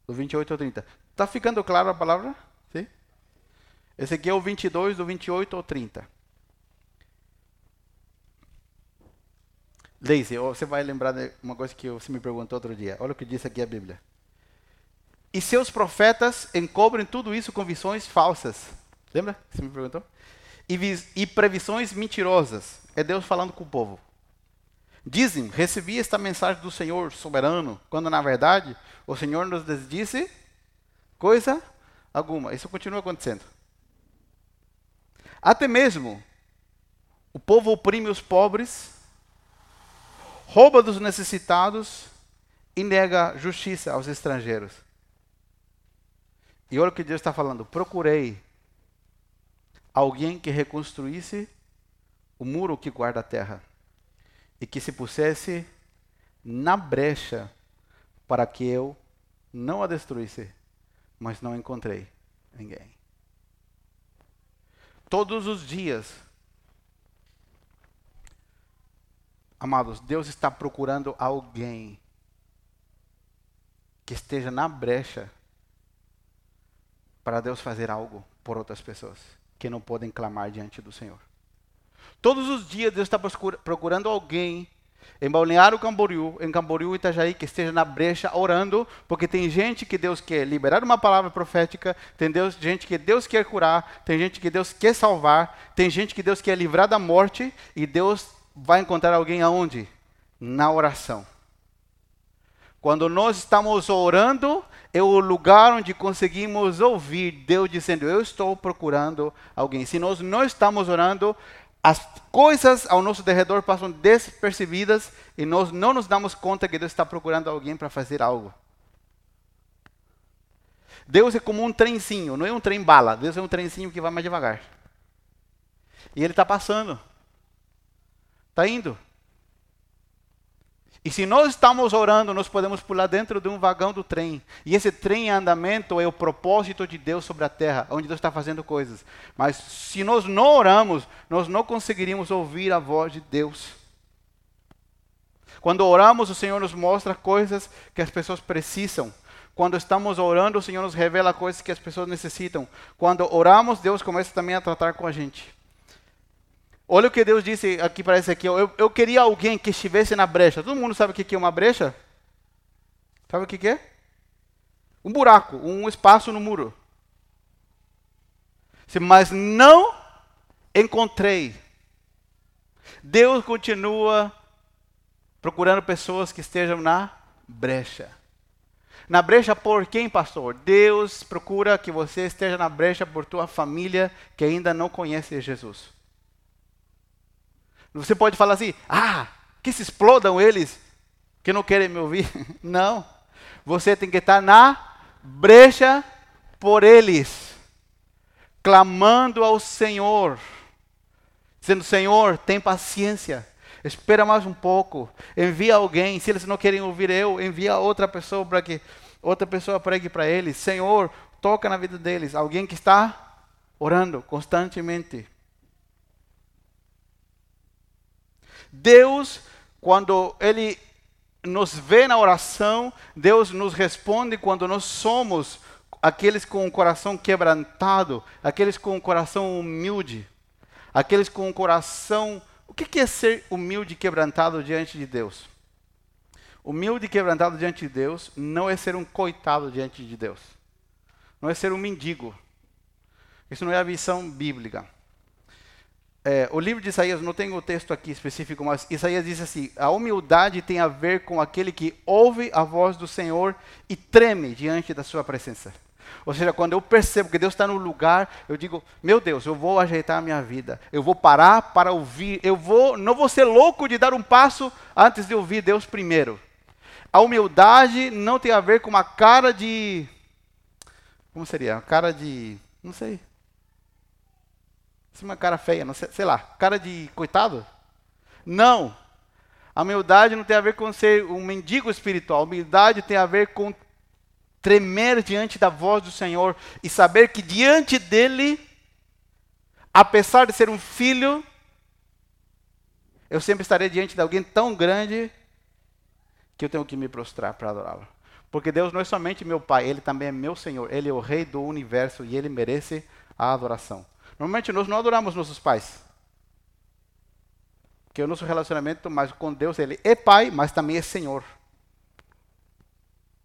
do 28 ao 30. Está ficando claro a palavra? Sim? Ezequiel 22, do 28 ao 30. Leise, você vai lembrar de uma coisa que você me perguntou outro dia. Olha o que diz aqui a Bíblia. E seus profetas encobrem tudo isso com visões falsas. Lembra você me perguntou? E, e previsões mentirosas. É Deus falando com o povo. Dizem, recebi esta mensagem do Senhor soberano, quando na verdade o Senhor nos disse coisa alguma. Isso continua acontecendo. Até mesmo o povo oprime os pobres, rouba dos necessitados e nega justiça aos estrangeiros. E olha o que Deus está falando: procurei alguém que reconstruísse o muro que guarda a terra e que se pusesse na brecha para que eu não a destruísse, mas não encontrei ninguém. Todos os dias, amados, Deus está procurando alguém que esteja na brecha para Deus fazer algo por outras pessoas que não podem clamar diante do Senhor. Todos os dias Deus está procurando alguém em Balneário Camboriú, em Camboriú Itajaí, que esteja na brecha orando, porque tem gente que Deus quer liberar uma palavra profética, tem Deus, gente que Deus quer curar, tem gente que Deus quer salvar, tem gente que Deus quer livrar da morte, e Deus vai encontrar alguém aonde? Na oração. Quando nós estamos orando, é o lugar onde conseguimos ouvir Deus dizendo: Eu estou procurando alguém. Se nós não estamos orando, as coisas ao nosso derredor passam despercebidas e nós não nos damos conta que Deus está procurando alguém para fazer algo. Deus é como um trenzinho, não é um trem bala. Deus é um trenzinho que vai mais devagar. E ele está passando. Está indo. E se nós estamos orando, nós podemos pular dentro de um vagão do trem. E esse trem em andamento é o propósito de Deus sobre a terra, onde Deus está fazendo coisas. Mas se nós não oramos, nós não conseguiríamos ouvir a voz de Deus. Quando oramos, o Senhor nos mostra coisas que as pessoas precisam. Quando estamos orando, o Senhor nos revela coisas que as pessoas necessitam. Quando oramos, Deus começa também a tratar com a gente. Olha o que Deus disse aqui para esse aqui. Eu, eu queria alguém que estivesse na brecha. Todo mundo sabe o que é uma brecha? Sabe o que é? Um buraco, um espaço no muro. Mas não encontrei. Deus continua procurando pessoas que estejam na brecha. Na brecha por quem, pastor? Deus procura que você esteja na brecha por tua família que ainda não conhece Jesus. Você pode falar assim: ah, que se explodam eles que não querem me ouvir. Não. Você tem que estar na brecha por eles, clamando ao Senhor, dizendo: Senhor, tem paciência. Espera mais um pouco. Envia alguém. Se eles não querem ouvir eu, envia outra pessoa para que outra pessoa pregue para eles. Senhor, toca na vida deles. Alguém que está orando constantemente. Deus, quando Ele nos vê na oração, Deus nos responde quando nós somos aqueles com o coração quebrantado, aqueles com o coração humilde, aqueles com o coração. O que é ser humilde e quebrantado diante de Deus? Humilde e quebrantado diante de Deus não é ser um coitado diante de Deus, não é ser um mendigo. Isso não é a visão bíblica. É, o livro de Isaías, não tenho o texto aqui específico, mas Isaías diz assim: a humildade tem a ver com aquele que ouve a voz do Senhor e treme diante da sua presença. Ou seja, quando eu percebo que Deus está no lugar, eu digo: meu Deus, eu vou ajeitar a minha vida, eu vou parar para ouvir, eu vou, não vou ser louco de dar um passo antes de ouvir Deus primeiro. A humildade não tem a ver com uma cara de. Como seria? Uma cara de. Não sei uma cara feia, não sei, sei lá, cara de coitado? Não. A humildade não tem a ver com ser um mendigo espiritual. A humildade tem a ver com tremer diante da voz do Senhor e saber que diante dele, apesar de ser um filho, eu sempre estarei diante de alguém tão grande que eu tenho que me prostrar para adorá-lo. Porque Deus não é somente meu Pai, Ele também é meu Senhor. Ele é o Rei do universo e Ele merece a adoração. Normalmente nós não adoramos nossos pais. Porque o nosso relacionamento mais com Deus, ele é pai, mas também é Senhor.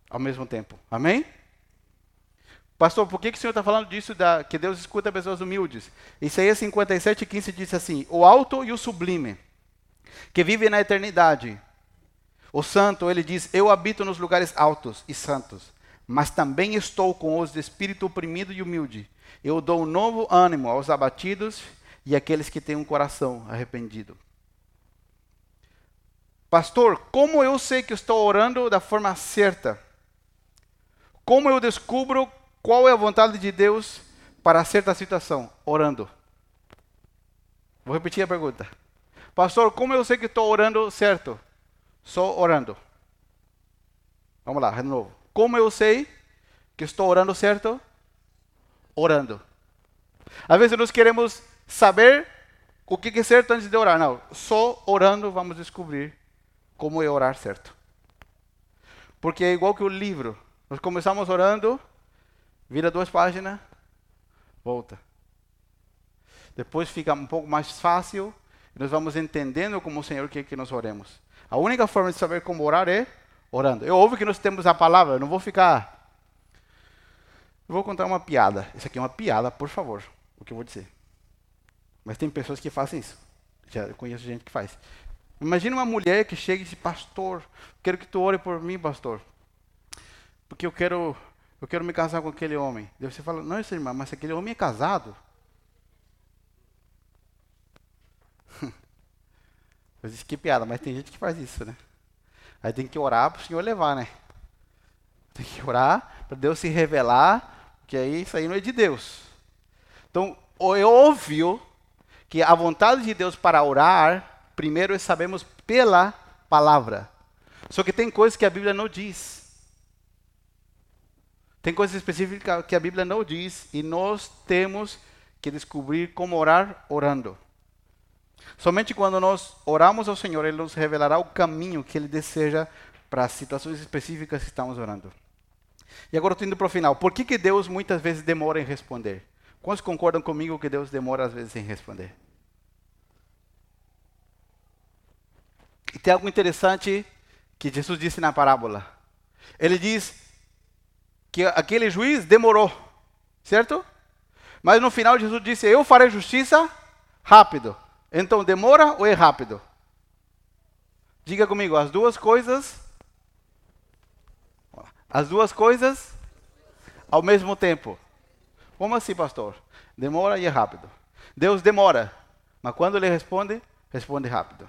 Ao mesmo tempo. Amém? Pastor, por que, que o Senhor está falando disso, da, que Deus escuta pessoas humildes? Isaías 57, 15 diz assim: O alto e o sublime, que vive na eternidade. O santo, ele diz: Eu habito nos lugares altos e santos, mas também estou com os de espírito oprimido e humilde, eu dou um novo ânimo aos abatidos e àqueles que têm um coração arrependido. Pastor, como eu sei que estou orando da forma certa? Como eu descubro qual é a vontade de Deus para certa situação? Orando. Vou repetir a pergunta. Pastor, como eu sei que estou orando certo? Só orando. Vamos lá, de novo. Como eu sei que estou orando certo? orando. Às vezes nós queremos saber o que é certo antes de orar. Não, só orando vamos descobrir como é orar certo. Porque é igual que o livro. Nós começamos orando, vira duas páginas, volta. Depois fica um pouco mais fácil nós vamos entendendo como o Senhor quer que nós oremos. A única forma de saber como orar é orando. Eu ouvo que nós temos a palavra, eu não vou ficar eu vou contar uma piada. Isso aqui é uma piada, por favor, o que eu vou dizer. Mas tem pessoas que fazem isso. Já conheço gente que faz. Imagina uma mulher que chega e diz, pastor, quero que tu ore por mim, pastor. Porque eu quero, eu quero me casar com aquele homem. Daí você fala, não, irmã, mas aquele homem é casado. Eu disse, que piada, mas tem gente que faz isso, né? Aí tem que orar para o Senhor levar, né? Tem que orar para Deus se revelar que aí isso aí não é de Deus. Então, é óbvio que a vontade de Deus para orar, primeiro sabemos pela palavra. Só que tem coisas que a Bíblia não diz. Tem coisas específicas que a Bíblia não diz e nós temos que descobrir como orar orando. Somente quando nós oramos ao Senhor, Ele nos revelará o caminho que Ele deseja para as situações específicas que estamos orando. E agora indo para o final. Por que, que Deus muitas vezes demora em responder? Quantos concordam comigo que Deus demora às vezes em responder? E tem algo interessante que Jesus disse na parábola. Ele diz que aquele juiz demorou, certo? Mas no final Jesus disse: Eu farei justiça rápido. Então demora ou é rápido? Diga comigo, as duas coisas As duas coisas ao mesmo tempo. Como assim, pastor? Demora e é rápido. Deus demora, mas quando ele responde, responde rápido.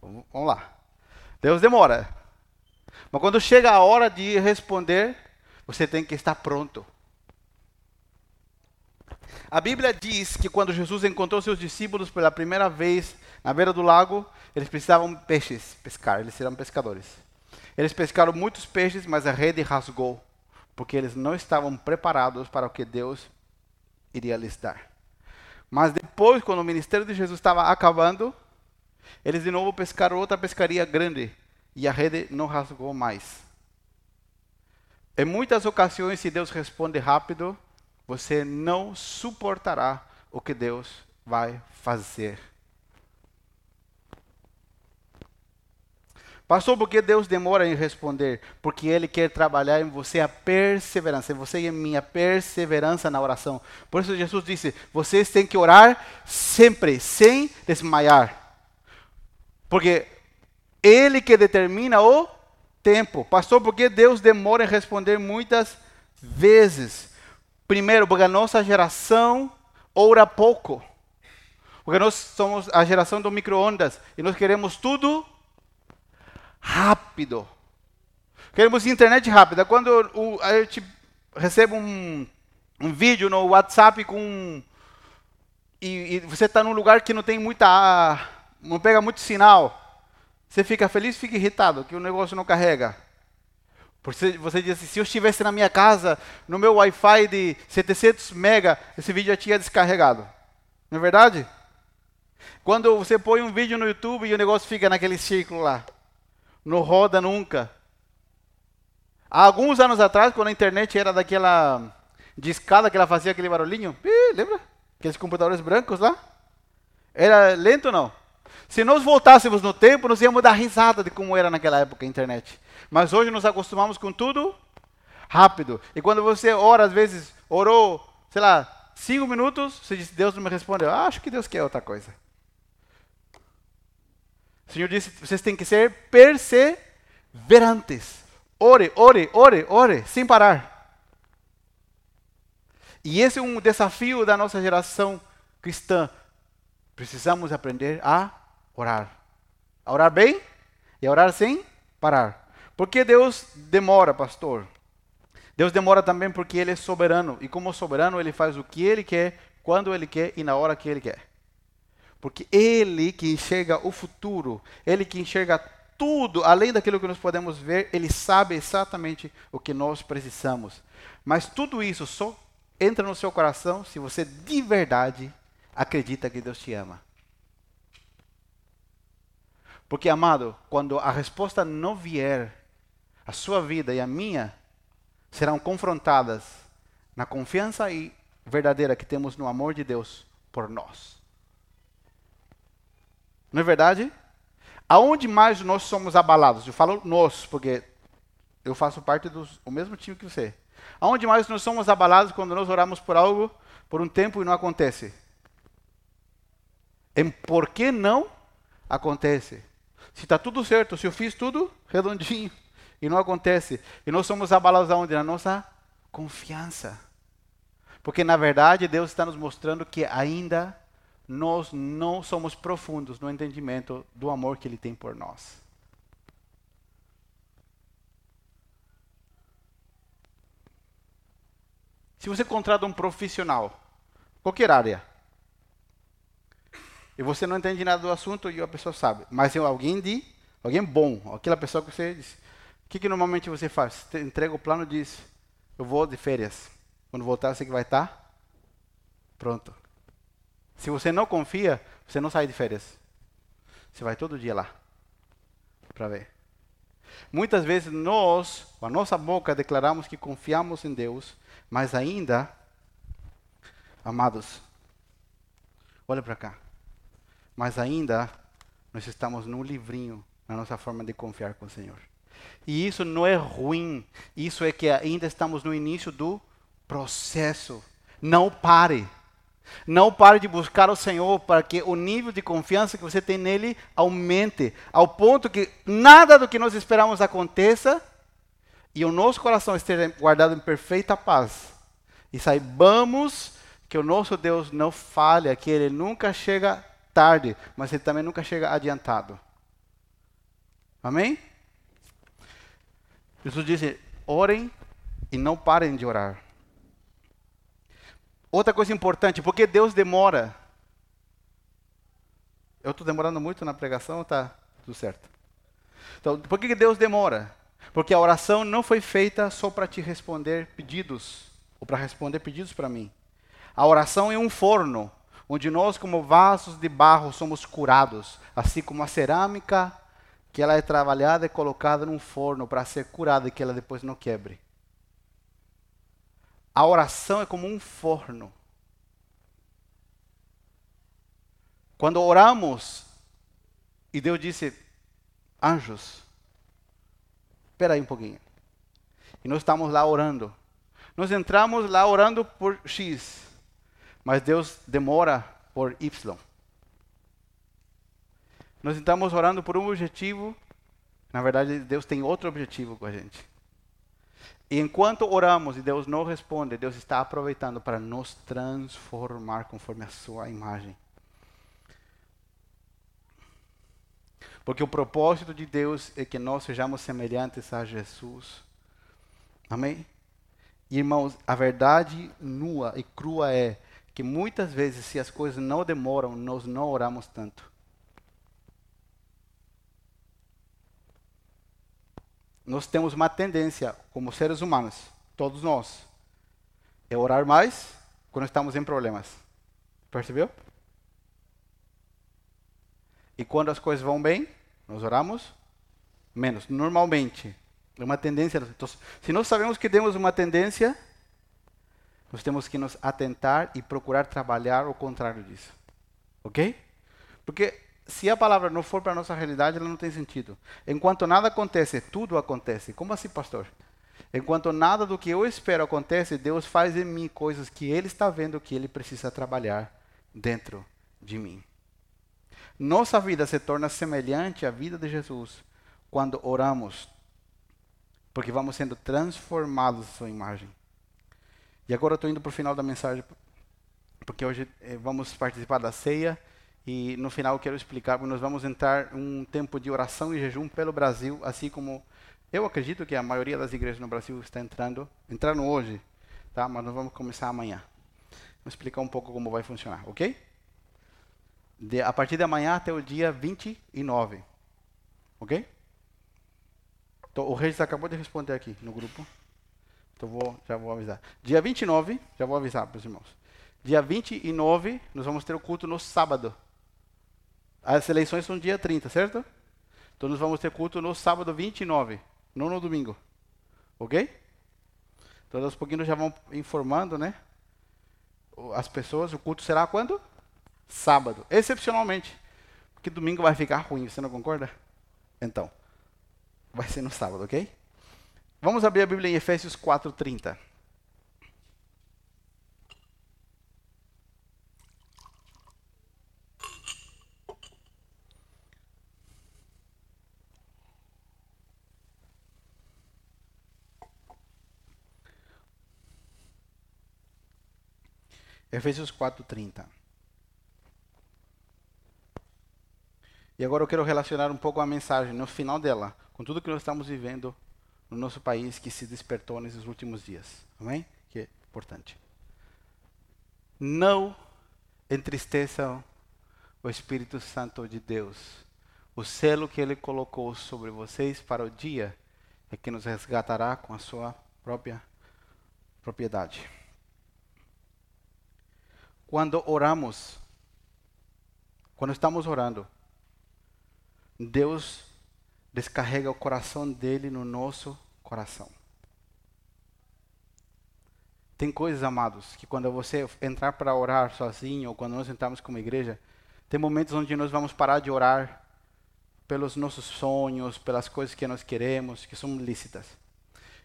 Vamos lá. Deus demora. Mas quando chega a hora de responder, você tem que estar pronto. A Bíblia diz que quando Jesus encontrou seus discípulos pela primeira vez na beira do lago, eles precisavam peixes pescar, eles eram pescadores. Eles pescaram muitos peixes, mas a rede rasgou, porque eles não estavam preparados para o que Deus iria lhes dar. Mas depois, quando o ministério de Jesus estava acabando, eles de novo pescaram outra pescaria grande e a rede não rasgou mais. Em muitas ocasiões, se Deus responde rápido, você não suportará o que Deus vai fazer. Pastor, por que Deus demora em responder? Porque Ele quer trabalhar em você a perseverança, em você e em mim, a perseverança na oração. Por isso Jesus disse: vocês têm que orar sempre, sem desmaiar. Porque Ele que determina o tempo. Pastor, por que Deus demora em responder muitas vezes? Primeiro, porque a nossa geração ora pouco. Porque nós somos a geração do micro-ondas e nós queremos tudo rápido. Queremos internet rápida. Quando a gente recebe um, um vídeo no WhatsApp com e, e você está num lugar que não tem muita, não pega muito sinal, você fica feliz, fica irritado que o negócio não carrega. Porque você diz assim, se eu estivesse na minha casa, no meu Wi-Fi de 700 mega, esse vídeo já tinha descarregado. Não é verdade? Quando você põe um vídeo no YouTube e o negócio fica naquele círculo lá não roda nunca. Há alguns anos atrás, quando a internet era daquela discada que ela fazia aquele barulhinho, ih, lembra? Aqueles computadores brancos lá? Era lento ou não? Se nós voltássemos no tempo, nós íamos dar risada de como era naquela época a internet. Mas hoje nos acostumamos com tudo rápido. E quando você ora, às vezes, orou, sei lá, cinco minutos, você diz, Deus não me respondeu. Ah, acho que Deus quer outra coisa. O Senhor disse: vocês têm que ser perseverantes. Ore, ore, ore, ore, sem parar. E esse é um desafio da nossa geração cristã. Precisamos aprender a orar. A orar bem e a orar sem parar. Por que Deus demora, pastor? Deus demora também porque Ele é soberano. E como soberano, Ele faz o que Ele quer, quando Ele quer e na hora que Ele quer. Porque Ele que enxerga o futuro, Ele que enxerga tudo, além daquilo que nós podemos ver, Ele sabe exatamente o que nós precisamos. Mas tudo isso só entra no seu coração se você de verdade acredita que Deus te ama. Porque, amado, quando a resposta não vier, a sua vida e a minha serão confrontadas na confiança e verdadeira que temos no amor de Deus por nós. Não é verdade? Aonde mais nós somos abalados? Eu falo nós, porque eu faço parte do mesmo time que você. Aonde mais nós somos abalados quando nós oramos por algo por um tempo e não acontece? Em por que não acontece? Se está tudo certo, se eu fiz tudo redondinho e não acontece, e nós somos abalados aonde? Na nossa confiança. Porque na verdade Deus está nos mostrando que ainda nós não somos profundos no entendimento do amor que Ele tem por nós. Se você contrata um profissional, qualquer área, e você não entende nada do assunto e a pessoa sabe, mas é alguém de, alguém bom, aquela pessoa que você diz, que, que normalmente você faz? Você entrega o plano e diz, eu vou de férias. Quando voltar, você que vai estar pronto. Se você não confia, você não sai de férias. Você vai todo dia lá para ver. Muitas vezes nós, com a nossa boca, declaramos que confiamos em Deus, mas ainda, amados, olha para cá. Mas ainda nós estamos no livrinho na nossa forma de confiar com o Senhor. E isso não é ruim, isso é que ainda estamos no início do processo. Não pare. Não pare de buscar o Senhor para que o nível de confiança que você tem nele aumente, ao ponto que nada do que nós esperamos aconteça e o nosso coração esteja guardado em perfeita paz. E saibamos que o nosso Deus não falha, que ele nunca chega tarde, mas ele também nunca chega adiantado. Amém? Jesus disse: orem e não parem de orar. Outra coisa importante, porque Deus demora. Eu estou demorando muito na pregação, tá tudo certo. Então, por que Deus demora? Porque a oração não foi feita só para te responder pedidos, ou para responder pedidos para mim. A oração é um forno, onde nós, como vasos de barro, somos curados, assim como a cerâmica, que ela é trabalhada e colocada num forno para ser curada e que ela depois não quebre. A oração é como um forno. Quando oramos, e Deus disse, anjos, espera aí um pouquinho. E nós estamos lá orando. Nós entramos lá orando por X, mas Deus demora por Y. Nós estamos orando por um objetivo, na verdade, Deus tem outro objetivo com a gente. E enquanto oramos e Deus não responde, Deus está aproveitando para nos transformar conforme a sua imagem. Porque o propósito de Deus é que nós sejamos semelhantes a Jesus. Amém? Irmãos, a verdade nua e crua é que muitas vezes, se as coisas não demoram, nós não oramos tanto. Nós temos uma tendência, como seres humanos, todos nós, é orar mais quando estamos em problemas. Percebeu? E quando as coisas vão bem, nós oramos menos, normalmente. É uma tendência. Então, se nós sabemos que temos uma tendência, nós temos que nos atentar e procurar trabalhar o contrário disso. Ok? Porque se a palavra não for para a nossa realidade, ela não tem sentido. Enquanto nada acontece, tudo acontece. Como assim, pastor? Enquanto nada do que eu espero acontece, Deus faz em mim coisas que Ele está vendo que Ele precisa trabalhar dentro de mim. Nossa vida se torna semelhante à vida de Jesus quando oramos, porque vamos sendo transformados em Sua imagem. E agora estou indo para o final da mensagem, porque hoje eh, vamos participar da ceia. E no final quero explicar, porque nós vamos entrar um tempo de oração e jejum pelo Brasil, assim como eu acredito que a maioria das igrejas no Brasil está entrando, entrando hoje, tá? Mas nós vamos começar amanhã. Vou explicar um pouco como vai funcionar, ok? De, a partir de amanhã até o dia 29, ok? Então, o Regis acabou de responder aqui no grupo. Então vou, já vou avisar. Dia 29, já vou avisar para os irmãos. Dia 29, nós vamos ter o culto no sábado. As eleições são dia 30, certo? Então nós vamos ter culto no sábado 29, não no domingo. Ok? Então aos pouquinhos já vão informando, né? As pessoas, o culto será quando? Sábado, excepcionalmente. Porque domingo vai ficar ruim, você não concorda? Então, vai ser no sábado, ok? Vamos abrir a Bíblia em Efésios 4:30. Efésios 4:30. E agora eu quero relacionar um pouco a mensagem no final dela com tudo que nós estamos vivendo no nosso país que se despertou nesses últimos dias. Amém? Que é importante. Não entristeçam o Espírito Santo de Deus. O selo que ele colocou sobre vocês para o dia é que nos resgatará com a sua própria propriedade. Quando oramos, quando estamos orando, Deus descarrega o coração dele no nosso coração. Tem coisas, amados, que quando você entrar para orar sozinho, ou quando nós entramos como igreja, tem momentos onde nós vamos parar de orar pelos nossos sonhos, pelas coisas que nós queremos, que são lícitas.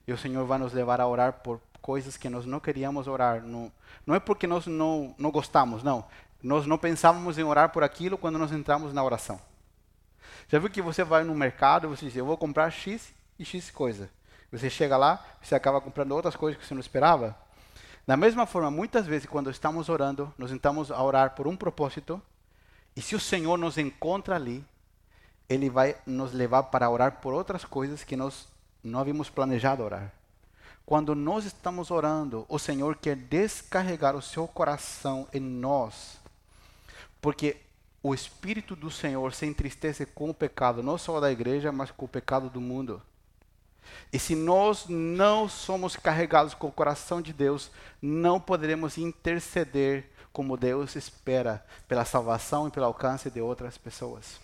E o Senhor vai nos levar a orar por coisas que nós não queríamos orar. Não, não é porque nós não, não gostamos, não. Nós não pensávamos em orar por aquilo quando nós entramos na oração. Já viu que você vai no mercado você diz, eu vou comprar X e X coisa. Você chega lá, você acaba comprando outras coisas que você não esperava. Da mesma forma, muitas vezes, quando estamos orando, nós estamos a orar por um propósito, e se o Senhor nos encontra ali, Ele vai nos levar para orar por outras coisas que nós não havíamos planejado orar. Quando nós estamos orando, o Senhor quer descarregar o seu coração em nós, porque o Espírito do Senhor se entristece com o pecado, não só da igreja, mas com o pecado do mundo. E se nós não somos carregados com o coração de Deus, não poderemos interceder como Deus espera pela salvação e pelo alcance de outras pessoas.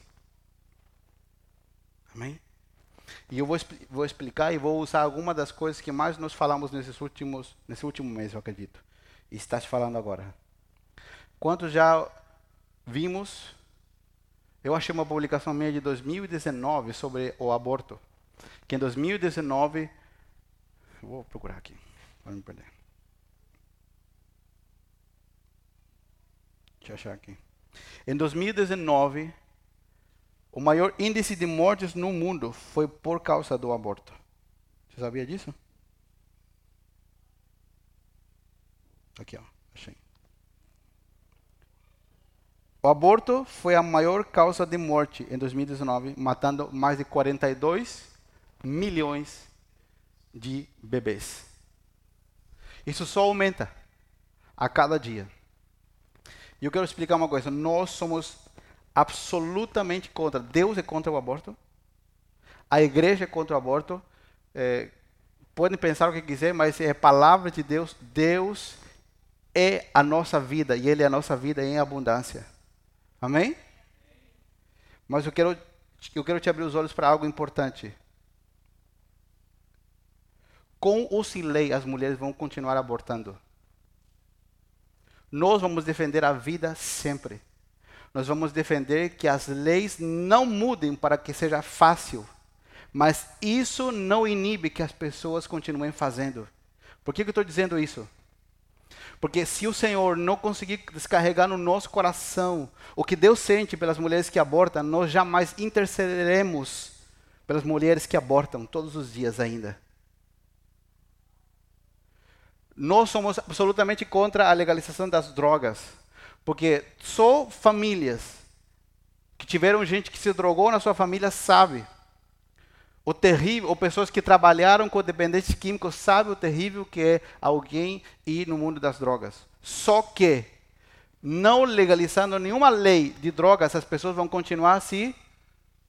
Amém? E eu vou, vou explicar e vou usar algumas das coisas que mais nós falamos nesses últimos, nesse último mês, eu acredito. E está se falando agora. Quantos já vimos? Eu achei uma publicação minha de 2019 sobre o aborto que em 2019, vou procurar aqui, para me perder. Deixa eu achar aqui. Em 2019, o maior índice de mortes no mundo foi por causa do aborto. Você sabia disso? Aqui, ó, achei. O aborto foi a maior causa de morte em 2019, matando mais de 42 milhões de bebês. Isso só aumenta a cada dia. E eu quero explicar uma coisa: nós somos absolutamente contra. Deus é contra o aborto. A igreja é contra o aborto. É, podem pensar o que quiser, mas é a palavra de Deus. Deus é a nossa vida e Ele é a nossa vida em abundância. Amém? Mas eu quero, eu quero te abrir os olhos para algo importante com ou sem lei, as mulheres vão continuar abortando. Nós vamos defender a vida sempre. Nós vamos defender que as leis não mudem para que seja fácil. Mas isso não inibe que as pessoas continuem fazendo. Por que, que eu estou dizendo isso? Porque se o Senhor não conseguir descarregar no nosso coração o que Deus sente pelas mulheres que abortam, nós jamais intercederemos pelas mulheres que abortam todos os dias ainda. Nós somos absolutamente contra a legalização das drogas, porque só famílias. Que tiveram gente que se drogou na sua família sabe. O terrível, ou pessoas que trabalharam com dependentes químicos sabem o terrível que é alguém ir no mundo das drogas. Só que não legalizando nenhuma lei de drogas, as pessoas vão continuar se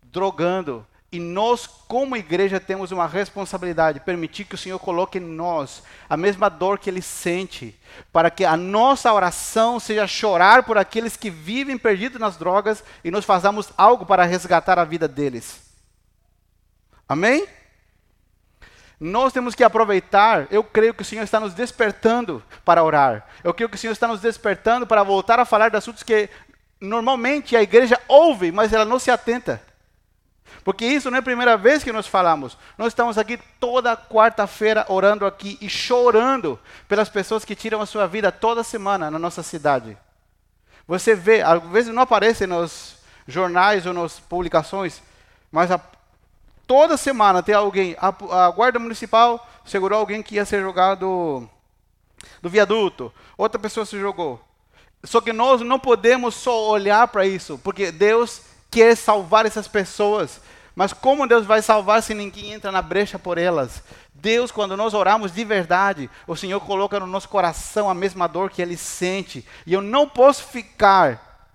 drogando e nós, como igreja, temos uma responsabilidade, permitir que o Senhor coloque em nós a mesma dor que Ele sente, para que a nossa oração seja chorar por aqueles que vivem perdidos nas drogas e nós façamos algo para resgatar a vida deles. Amém? Nós temos que aproveitar, eu creio que o Senhor está nos despertando para orar. Eu creio que o Senhor está nos despertando para voltar a falar de assuntos que normalmente a igreja ouve, mas ela não se atenta. Porque isso não é a primeira vez que nós falamos. Nós estamos aqui toda quarta-feira orando aqui e chorando pelas pessoas que tiram a sua vida toda semana na nossa cidade. Você vê, às vezes não aparece nos jornais ou nas publicações, mas a, toda semana tem alguém. A, a, guarda municipal segurou alguém que ia ser jogado do viaduto. Outra pessoa se jogou. Só que nós não podemos só olhar para isso, porque Deus quer salvar essas pessoas. Mas como Deus vai salvar se ninguém entra na brecha por elas? Deus, quando nós oramos de verdade, o Senhor coloca no nosso coração a mesma dor que Ele sente. E eu não posso ficar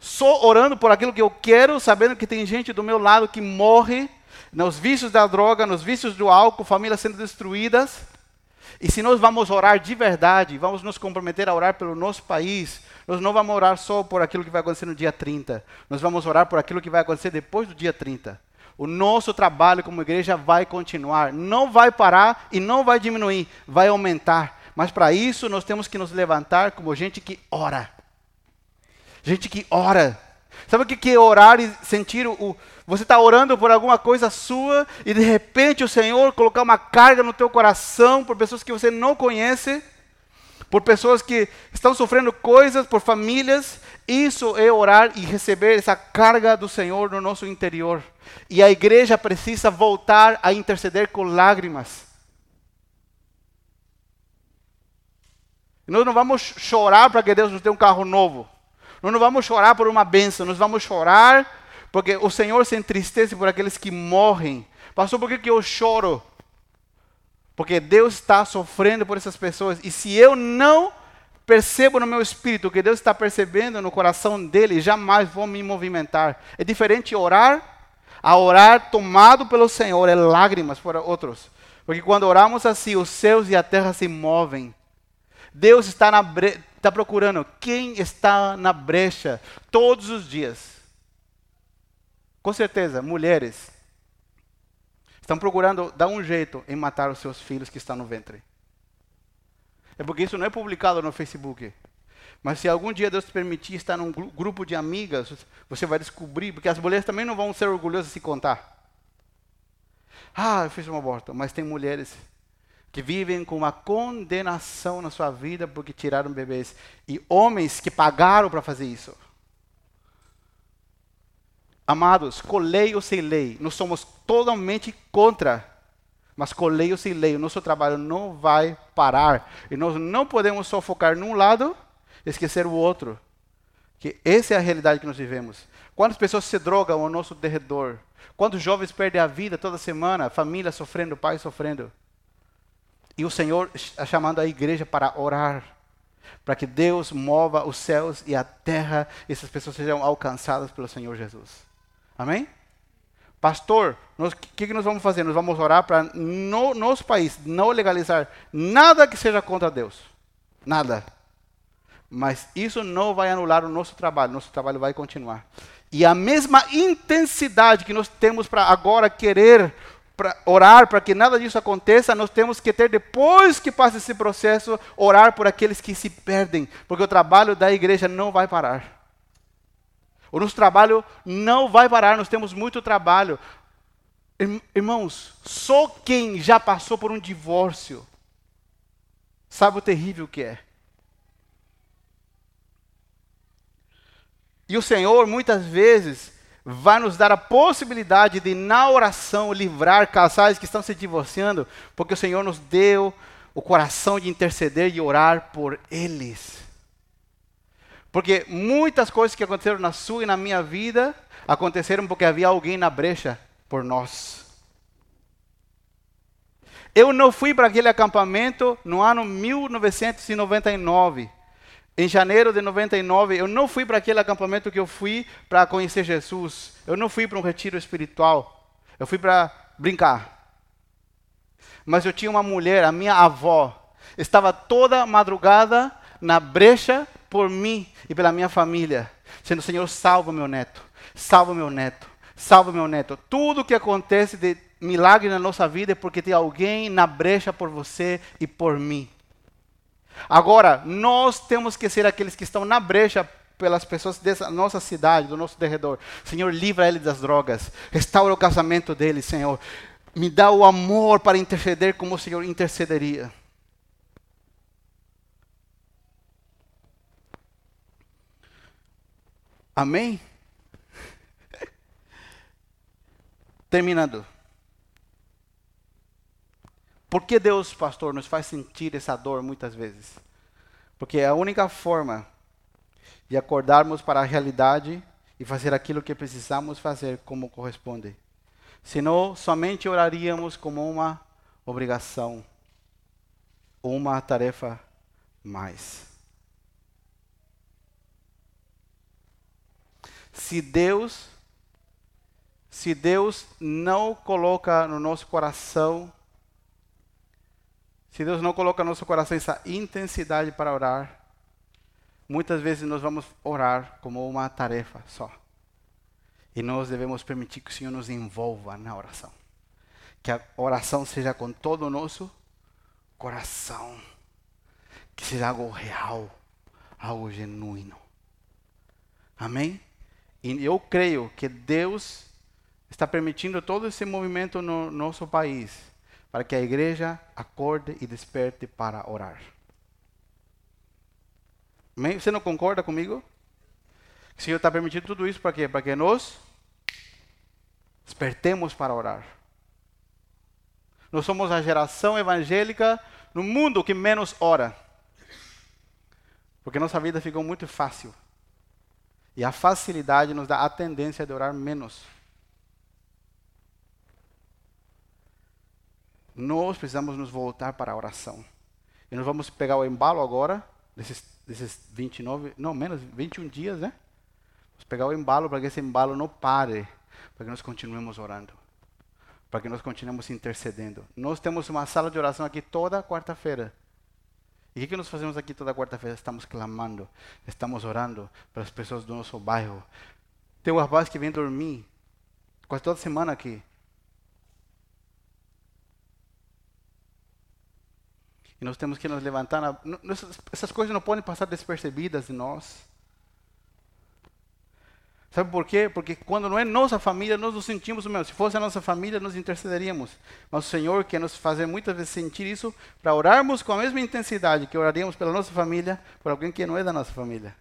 só orando por aquilo que eu quero, sabendo que tem gente do meu lado que morre nos vícios da droga, nos vícios do álcool, famílias sendo destruídas. E se nós vamos orar de verdade, vamos nos comprometer a orar pelo nosso país, nós não vamos orar só por aquilo que vai acontecer no dia 30. Nós vamos orar por aquilo que vai acontecer depois do dia 30. O nosso trabalho como igreja vai continuar, não vai parar e não vai diminuir, vai aumentar. Mas para isso nós temos que nos levantar como gente que ora. Gente que ora. Sabe o que é orar e sentir o. Você está orando por alguma coisa sua e de repente o Senhor colocar uma carga no teu coração por pessoas que você não conhece, por pessoas que estão sofrendo coisas, por famílias. Isso é orar e receber essa carga do Senhor no nosso interior. E a igreja precisa voltar a interceder com lágrimas. Nós não vamos chorar para que Deus nos dê um carro novo. Nós não vamos chorar por uma benção, nós vamos chorar porque o Senhor se entristece por aqueles que morrem. Pastor, por que, que eu choro? Porque Deus está sofrendo por essas pessoas. E se eu não percebo no meu espírito que Deus está percebendo no coração dele, jamais vou me movimentar. É diferente orar, a orar tomado pelo Senhor, é lágrimas para outros. Porque quando oramos assim, os céus e a terra se movem. Deus está, na bre... está procurando quem está na brecha todos os dias. Com certeza, mulheres estão procurando dar um jeito em matar os seus filhos que estão no ventre. É porque isso não é publicado no Facebook. Mas se algum dia Deus permitir estar num grupo de amigas, você vai descobrir, porque as mulheres também não vão ser orgulhosas de se contar. Ah, eu fiz um aborto, mas tem mulheres que vivem com uma condenação na sua vida porque tiraram bebês. E homens que pagaram para fazer isso. Amados, coleio sem lei. Nós somos totalmente contra. Mas coleio sem lei. O nosso trabalho não vai parar. E nós não podemos só focar num lado e esquecer o outro. Que essa é a realidade que nós vivemos. Quantas pessoas se drogam ao nosso derredor? Quantos jovens perdem a vida toda semana? Família sofrendo, pai sofrendo. E o Senhor está chamando a igreja para orar, para que Deus mova os céus e a terra e essas pessoas sejam alcançadas pelo Senhor Jesus. Amém? Pastor, o que, que nós vamos fazer? Nós vamos orar para no nosso país não legalizar nada que seja contra Deus. Nada. Mas isso não vai anular o nosso trabalho. Nosso trabalho vai continuar. E a mesma intensidade que nós temos para agora querer para orar para que nada disso aconteça, nós temos que ter, depois que passa esse processo, orar por aqueles que se perdem, porque o trabalho da igreja não vai parar. O nosso trabalho não vai parar, nós temos muito trabalho. Irmãos, só quem já passou por um divórcio sabe o terrível que é. E o Senhor, muitas vezes, vai nos dar a possibilidade de, na oração, livrar casais que estão se divorciando, porque o Senhor nos deu o coração de interceder e orar por eles. Porque muitas coisas que aconteceram na sua e na minha vida aconteceram porque havia alguém na brecha por nós. Eu não fui para aquele acampamento no ano 1999 em janeiro de 99, eu não fui para aquele acampamento que eu fui para conhecer Jesus. Eu não fui para um retiro espiritual. Eu fui para brincar. Mas eu tinha uma mulher, a minha avó, estava toda madrugada na brecha por mim e pela minha família, sendo Senhor, salva meu neto, salva meu neto, salva meu neto. Tudo que acontece de milagre na nossa vida é porque tem alguém na brecha por você e por mim. Agora, nós temos que ser aqueles que estão na brecha pelas pessoas dessa nossa cidade, do nosso derredor. Senhor, livra ele das drogas. Restaura o casamento dele, Senhor. Me dá o amor para interceder como o Senhor intercederia. Amém? Terminando. Por que Deus, pastor, nos faz sentir essa dor muitas vezes? Porque é a única forma de acordarmos para a realidade e fazer aquilo que precisamos fazer como corresponde. Senão, somente oraríamos como uma obrigação, uma tarefa mais. Se Deus se Deus não coloca no nosso coração se Deus não coloca no nosso coração essa intensidade para orar, muitas vezes nós vamos orar como uma tarefa só. E nós devemos permitir que o Senhor nos envolva na oração. Que a oração seja com todo o nosso coração. Que seja algo real, algo genuíno. Amém? E eu creio que Deus está permitindo todo esse movimento no nosso país para que a igreja acorde e desperte para orar. Você não concorda comigo? O Senhor está permitindo tudo isso para quê? Para que nós despertemos para orar. Nós somos a geração evangélica no mundo que menos ora. Porque nossa vida ficou muito fácil. E a facilidade nos dá a tendência de orar menos. Nós precisamos nos voltar para a oração. E nós vamos pegar o embalo agora, desses, desses 29, não, menos 21 dias, né? Vamos pegar o embalo para que esse embalo não pare, para que nós continuemos orando, para que nós continuemos intercedendo. Nós temos uma sala de oração aqui toda quarta-feira. E o que nós fazemos aqui toda quarta-feira? Estamos clamando, estamos orando para as pessoas do nosso bairro. Tem um rapaz que vem dormir quase toda semana aqui. E nós temos que nos levantar. Na, essas coisas não podem passar despercebidas de nós. Sabe por quê? Porque quando não é nossa família, nós nos sentimos o mesmo. Se fosse a nossa família, nós intercederíamos. Mas o Senhor quer nos fazer muitas vezes sentir isso para orarmos com a mesma intensidade que oraríamos pela nossa família, por alguém que não é da nossa família.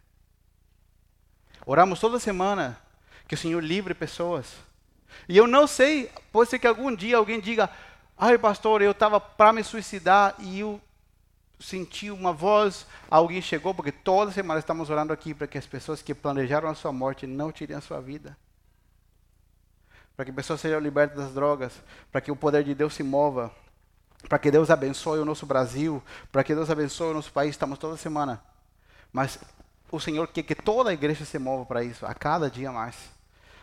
Oramos toda semana que o Senhor livre pessoas. E eu não sei, pode ser que algum dia alguém diga: ai, pastor, eu estava para me suicidar e eu senti uma voz, alguém chegou, porque toda semana estamos orando aqui para que as pessoas que planejaram a sua morte não tirem a sua vida. Para que pessoas sejam libertas das drogas, para que o poder de Deus se mova, para que Deus abençoe o nosso Brasil, para que Deus abençoe o nosso país. Estamos toda semana. Mas o Senhor quer que toda a igreja se mova para isso, a cada dia mais.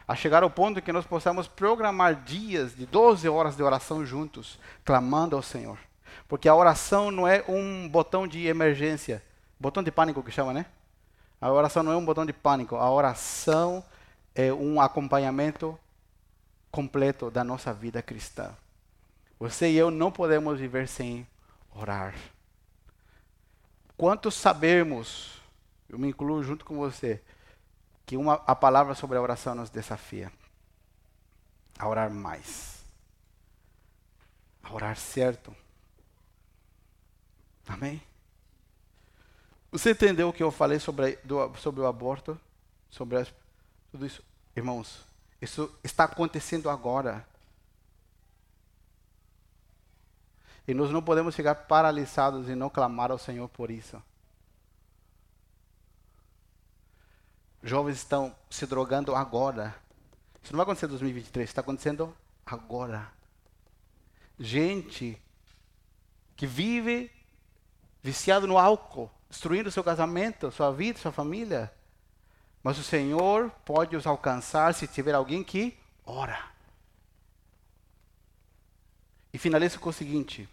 A chegar ao ponto que nós possamos programar dias de 12 horas de oração juntos, clamando ao Senhor. Porque a oração não é um botão de emergência, botão de pânico que chama, né? A oração não é um botão de pânico, a oração é um acompanhamento completo da nossa vida cristã. Você e eu não podemos viver sem orar. Quantos sabemos, eu me incluo junto com você, que uma, a palavra sobre a oração nos desafia a orar mais, a orar certo. Amém? Você entendeu o que eu falei sobre, do, sobre o aborto? Sobre as, tudo isso? Irmãos, isso está acontecendo agora. E nós não podemos ficar paralisados e não clamar ao Senhor por isso. Jovens estão se drogando agora. Isso não vai acontecer em 2023, está acontecendo agora. Gente que vive viciado no álcool, destruindo seu casamento, sua vida, sua família. Mas o Senhor pode os alcançar se tiver alguém que ora. E finalizo com o seguinte: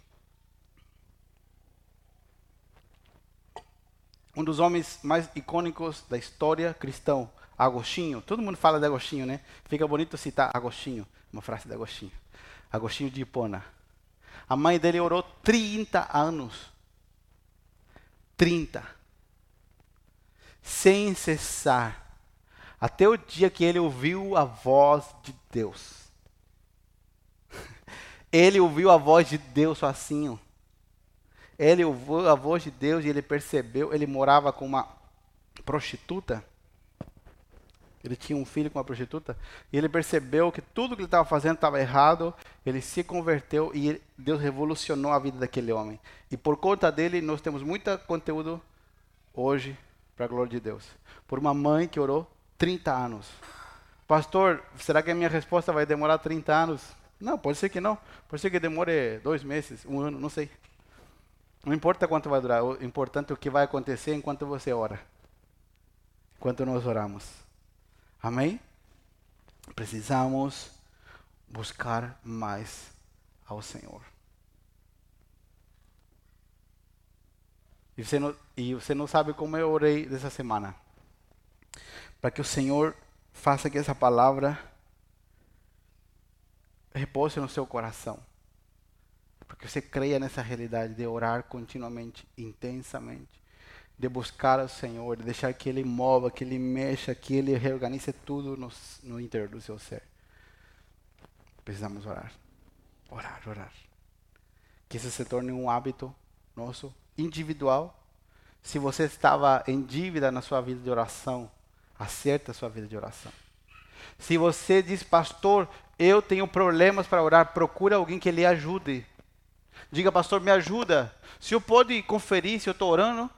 um dos homens mais icônicos da história cristã, Agostinho. Todo mundo fala de Agostinho, né? Fica bonito citar Agostinho, uma frase de Agostinho. Agostinho de Hipona. A mãe dele orou 30 anos 30. Sem cessar. Até o dia que ele ouviu a voz de Deus. Ele ouviu a voz de Deus sozinho. Ele ouviu a voz de Deus e ele percebeu, ele morava com uma prostituta. Ele tinha um filho com uma prostituta. E ele percebeu que tudo que ele estava fazendo estava errado. Ele se converteu e Deus revolucionou a vida daquele homem. E por conta dele, nós temos muito conteúdo hoje para a glória de Deus. Por uma mãe que orou 30 anos. Pastor, será que a minha resposta vai demorar 30 anos? Não, pode ser que não. Pode ser que demore dois meses, um ano, não sei. Não importa quanto vai durar. O importante é o que vai acontecer enquanto você ora. Enquanto nós oramos. Amém? Precisamos buscar mais ao Senhor. E você não, e você não sabe como eu orei dessa semana. Para que o Senhor faça que essa palavra repouse no seu coração. Para que você creia nessa realidade de orar continuamente, intensamente. De buscar o Senhor, de deixar que Ele mova, que Ele mexa, que Ele reorganize tudo no, no interior do seu ser. Precisamos orar. Orar, orar. Que isso se torne um hábito nosso, individual. Se você estava em dívida na sua vida de oração, acerta a sua vida de oração. Se você diz, pastor, eu tenho problemas para orar, procure alguém que lhe ajude. Diga, pastor, me ajuda. Se eu pode conferir se eu estou orando.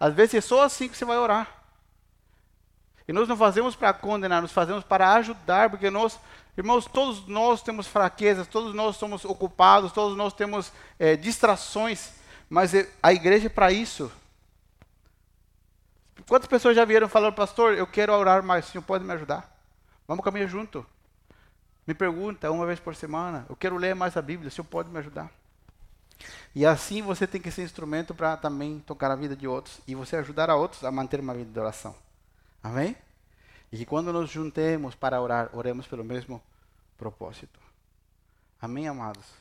Às vezes é só assim que você vai orar. E nós não fazemos para condenar, nós fazemos para ajudar, porque nós, irmãos, todos nós temos fraquezas, todos nós somos ocupados, todos nós temos é, distrações, mas é, a igreja é para isso. Quantas pessoas já vieram falando, pastor, eu quero orar mais, o senhor pode me ajudar? Vamos caminhar junto. Me pergunta uma vez por semana, eu quero ler mais a Bíblia, o senhor pode me ajudar? E assim você tem que ser instrumento para também tocar a vida de outros e você ajudar a outros a manter uma vida de oração. Amém? E que quando nos juntemos para orar, oremos pelo mesmo propósito. Amém, amados?